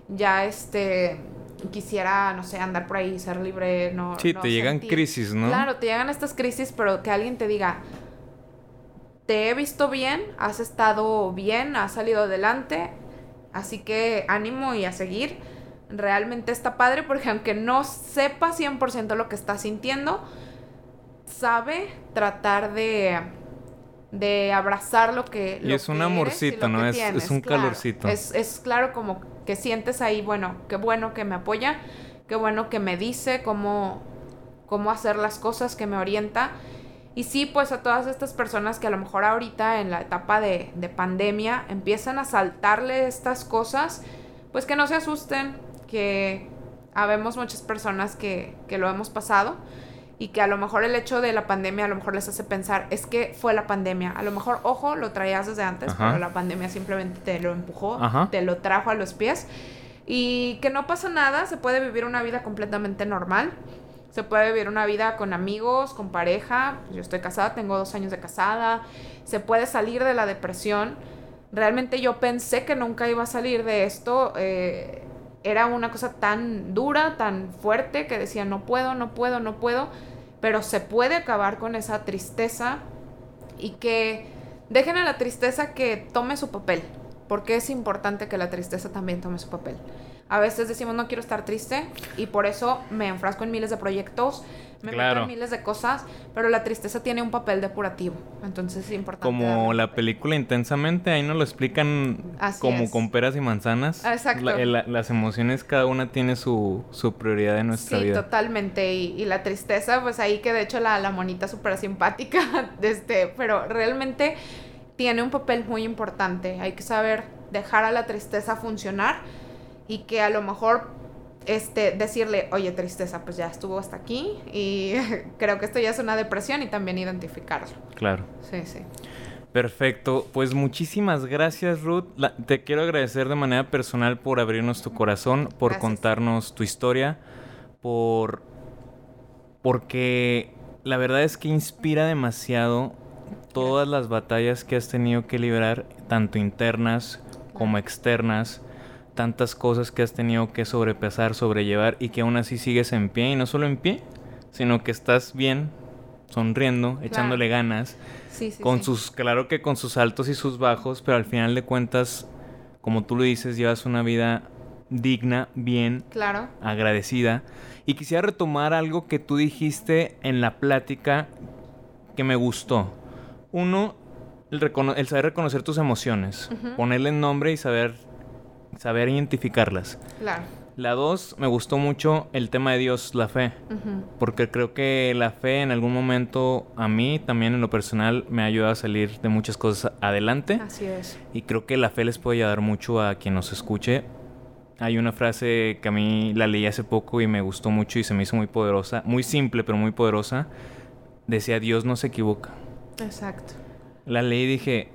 ya este quisiera, no sé, andar por ahí, ser libre, no. Sí, te llegan crisis, ¿no? Claro, te llegan estas crisis, pero que alguien te diga, te he visto bien, has estado bien, has salido adelante, así que ánimo y a seguir realmente está padre porque aunque no sepa 100% lo que está sintiendo, sabe tratar de, de abrazar lo que... y es un amorcito, ¿no? Es, un calorcito. Es, es claro como que sientes ahí, bueno, qué bueno que me apoya, qué bueno que me dice cómo, cómo hacer las cosas, que me orienta. Y sí, pues a todas estas personas que a lo mejor ahorita en la etapa de, de pandemia empiezan a saltarle estas cosas, pues que no se asusten, que habemos muchas personas que, que lo hemos pasado y que a lo mejor el hecho de la pandemia a lo mejor les hace pensar, es que fue la pandemia. A lo mejor, ojo, lo traías desde antes, pero la pandemia simplemente te lo empujó, te lo trajo a los pies. Y que no pasa nada, se puede vivir una vida completamente normal. Se puede vivir una vida con amigos, con pareja. Yo estoy casada, tengo dos años de casada. Se puede salir de la depresión. Realmente yo pensé que nunca iba a salir de esto. Eh, era una cosa tan dura, tan fuerte, que decía, no puedo, no puedo, no puedo, pero se puede acabar con esa tristeza y que dejen a la tristeza que tome su papel, porque es importante que la tristeza también tome su papel. A veces decimos no quiero estar triste y por eso me enfrasco en miles de proyectos, me meto en miles de cosas, pero la tristeza tiene un papel depurativo, entonces es importante. Como la película Intensamente, ahí nos lo explican como con peras y manzanas. Exacto. las emociones, cada una tiene su, su prioridad en nuestra vida. Sí, totalmente. Y, la tristeza, pues ahí que de hecho la, la monita súper simpática, este, pero realmente tiene un papel muy importante. Hay que saber dejar a la tristeza funcionar y que a lo mejor este, decirle, oye, tristeza, pues ya estuvo hasta aquí y creo que esto ya es una depresión y también identificarlo. Claro. Sí, sí. Perfecto, pues muchísimas gracias Ruth. te quiero agradecer de manera personal por abrirnos tu corazón, por contarnos tu historia, por porque la verdad es que inspira demasiado todas las batallas que has tenido que librar, tanto internas como externas tantas cosas que has tenido que sobrepasar, sobrellevar y que aún así sigues en pie y no solo en pie, sino que estás bien, sonriendo, echándole ganas. Sí, sí, con sus, claro que con sus altos y sus bajos, pero al final de cuentas, como tú lo dices, llevas una vida digna, bien, claro. agradecida. Y quisiera retomar algo que tú dijiste en la plática que me gustó. Uno, el, saber reconocer tus emociones, ponerle nombre y saber saber identificarlas. Claro. La dos, me gustó mucho el tema de Dios, la fe. Porque creo que la fe en algún momento, a mí también en lo personal, me ha ayudado a salir de muchas cosas adelante. Así es. Y creo que la fe les puede ayudar mucho a quien nos escuche. Hay una frase que a mí la leí hace poco y me gustó mucho y se me hizo muy poderosa. Muy simple, pero muy poderosa. Decía, Dios no se equivoca. Exacto. La leí y dije,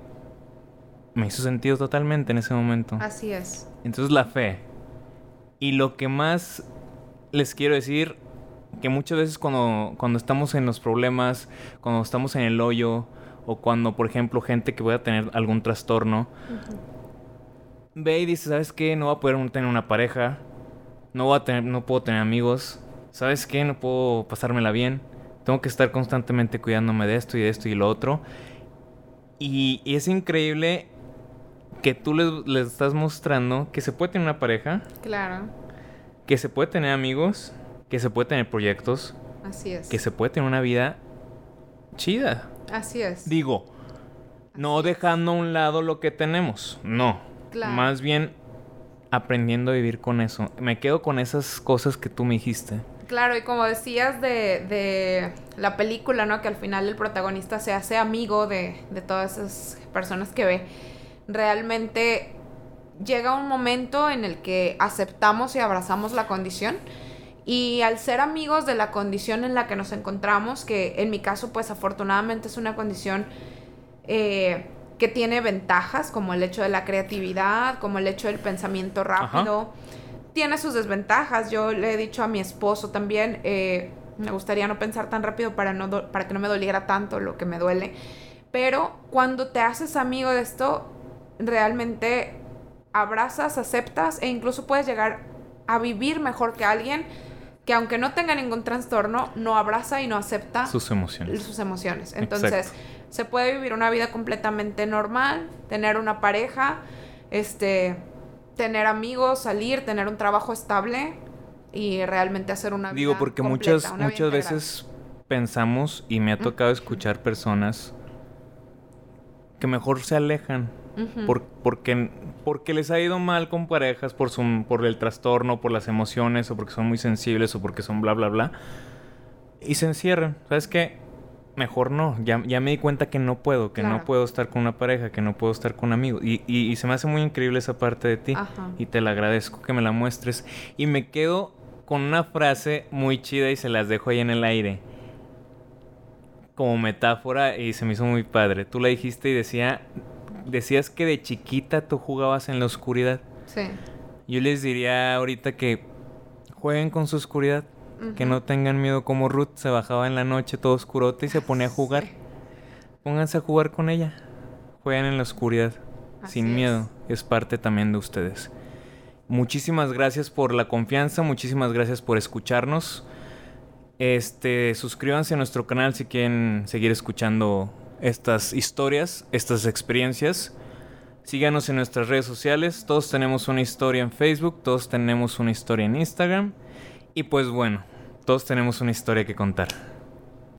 me hizo sentido totalmente en ese momento. Así es. Entonces la fe. Y lo que más les quiero decir, que muchas veces cuando, cuando estamos en los problemas, cuando estamos en el hoyo, o cuando, por ejemplo, gente que pueda tener algún trastorno, ve y dice, ¿sabes qué? No voy a poder tener una pareja, no, voy a tener, no puedo tener amigos, ¿sabes qué? No puedo pasármela bien. tengo que estar constantemente cuidándome de esto y de esto y lo otro. Y, es increíble que tú les, les, estás mostrando que se puede tener una pareja. Claro. Que se puede tener amigos, que se puede tener proyectos. Así es. Que se puede tener una vida chida. Así es. Digo, no dejando a un lado lo que tenemos, no. Claro. Más bien aprendiendo a vivir con eso. Me quedo con esas cosas que tú me dijiste. Claro, y como decías de, de la película, ¿no? Que al final el protagonista se hace amigo de, de todas esas personas que ve. Realmente llega un momento en el que aceptamos y abrazamos la condición. Y al ser amigos de la condición en la que nos encontramos, que en mi caso pues afortunadamente es una condición eh, que tiene ventajas, como el hecho de la creatividad, como el hecho del pensamiento rápido. Tiene sus desventajas. Yo le he dicho a mi esposo también, eh, me gustaría no pensar tan rápido para, no para que no me doliera tanto lo que me duele. Pero cuando te haces amigo de esto, realmente abrazas, aceptas e incluso puedes llegar a vivir mejor que alguien que aunque no tenga ningún trastorno, no abraza y no acepta sus emociones. Sus emociones. Entonces, se puede vivir una vida completamente normal, tener una pareja, este, tener amigos, salir, tener un trabajo estable y realmente hacer una vida Digo, porque muchas, muchas veces pensamos y me ha tocado escuchar personas que mejor se alejan por, porque, porque les ha ido mal con parejas por, su, por el trastorno, por las emociones o porque son muy sensibles o porque son bla, bla, bla. Y se encierran. ¿Sabes qué? mejor no. Ya, ya me di cuenta que no puedo, que no puedo estar con una pareja, que no puedo estar con amigos. Y, y, se me hace muy increíble esa parte de ti. Y te la agradezco que me la muestres. Y me quedo con una frase muy chida y se las dejo ahí en el aire. Como metáfora y se me hizo muy padre. Tú la dijiste y decía, decías que de chiquita tú jugabas en la oscuridad. Sí. Yo les diría ahorita que jueguen con su oscuridad que no tengan miedo como Ruth se bajaba en la noche todo oscurote y se ponía a jugar. Pónganse a jugar con ella. Jueguen en la oscuridad, sin miedo. Es parte también de ustedes. Muchísimas gracias por la confianza, muchísimas gracias por escucharnos. Este, suscríbanse a nuestro canal si quieren seguir escuchando estas historias, estas experiencias. Síganos en nuestras redes sociales. Todos tenemos una historia en Facebook, todos tenemos una historia en Instagram. Y pues bueno, todos tenemos una historia que contar.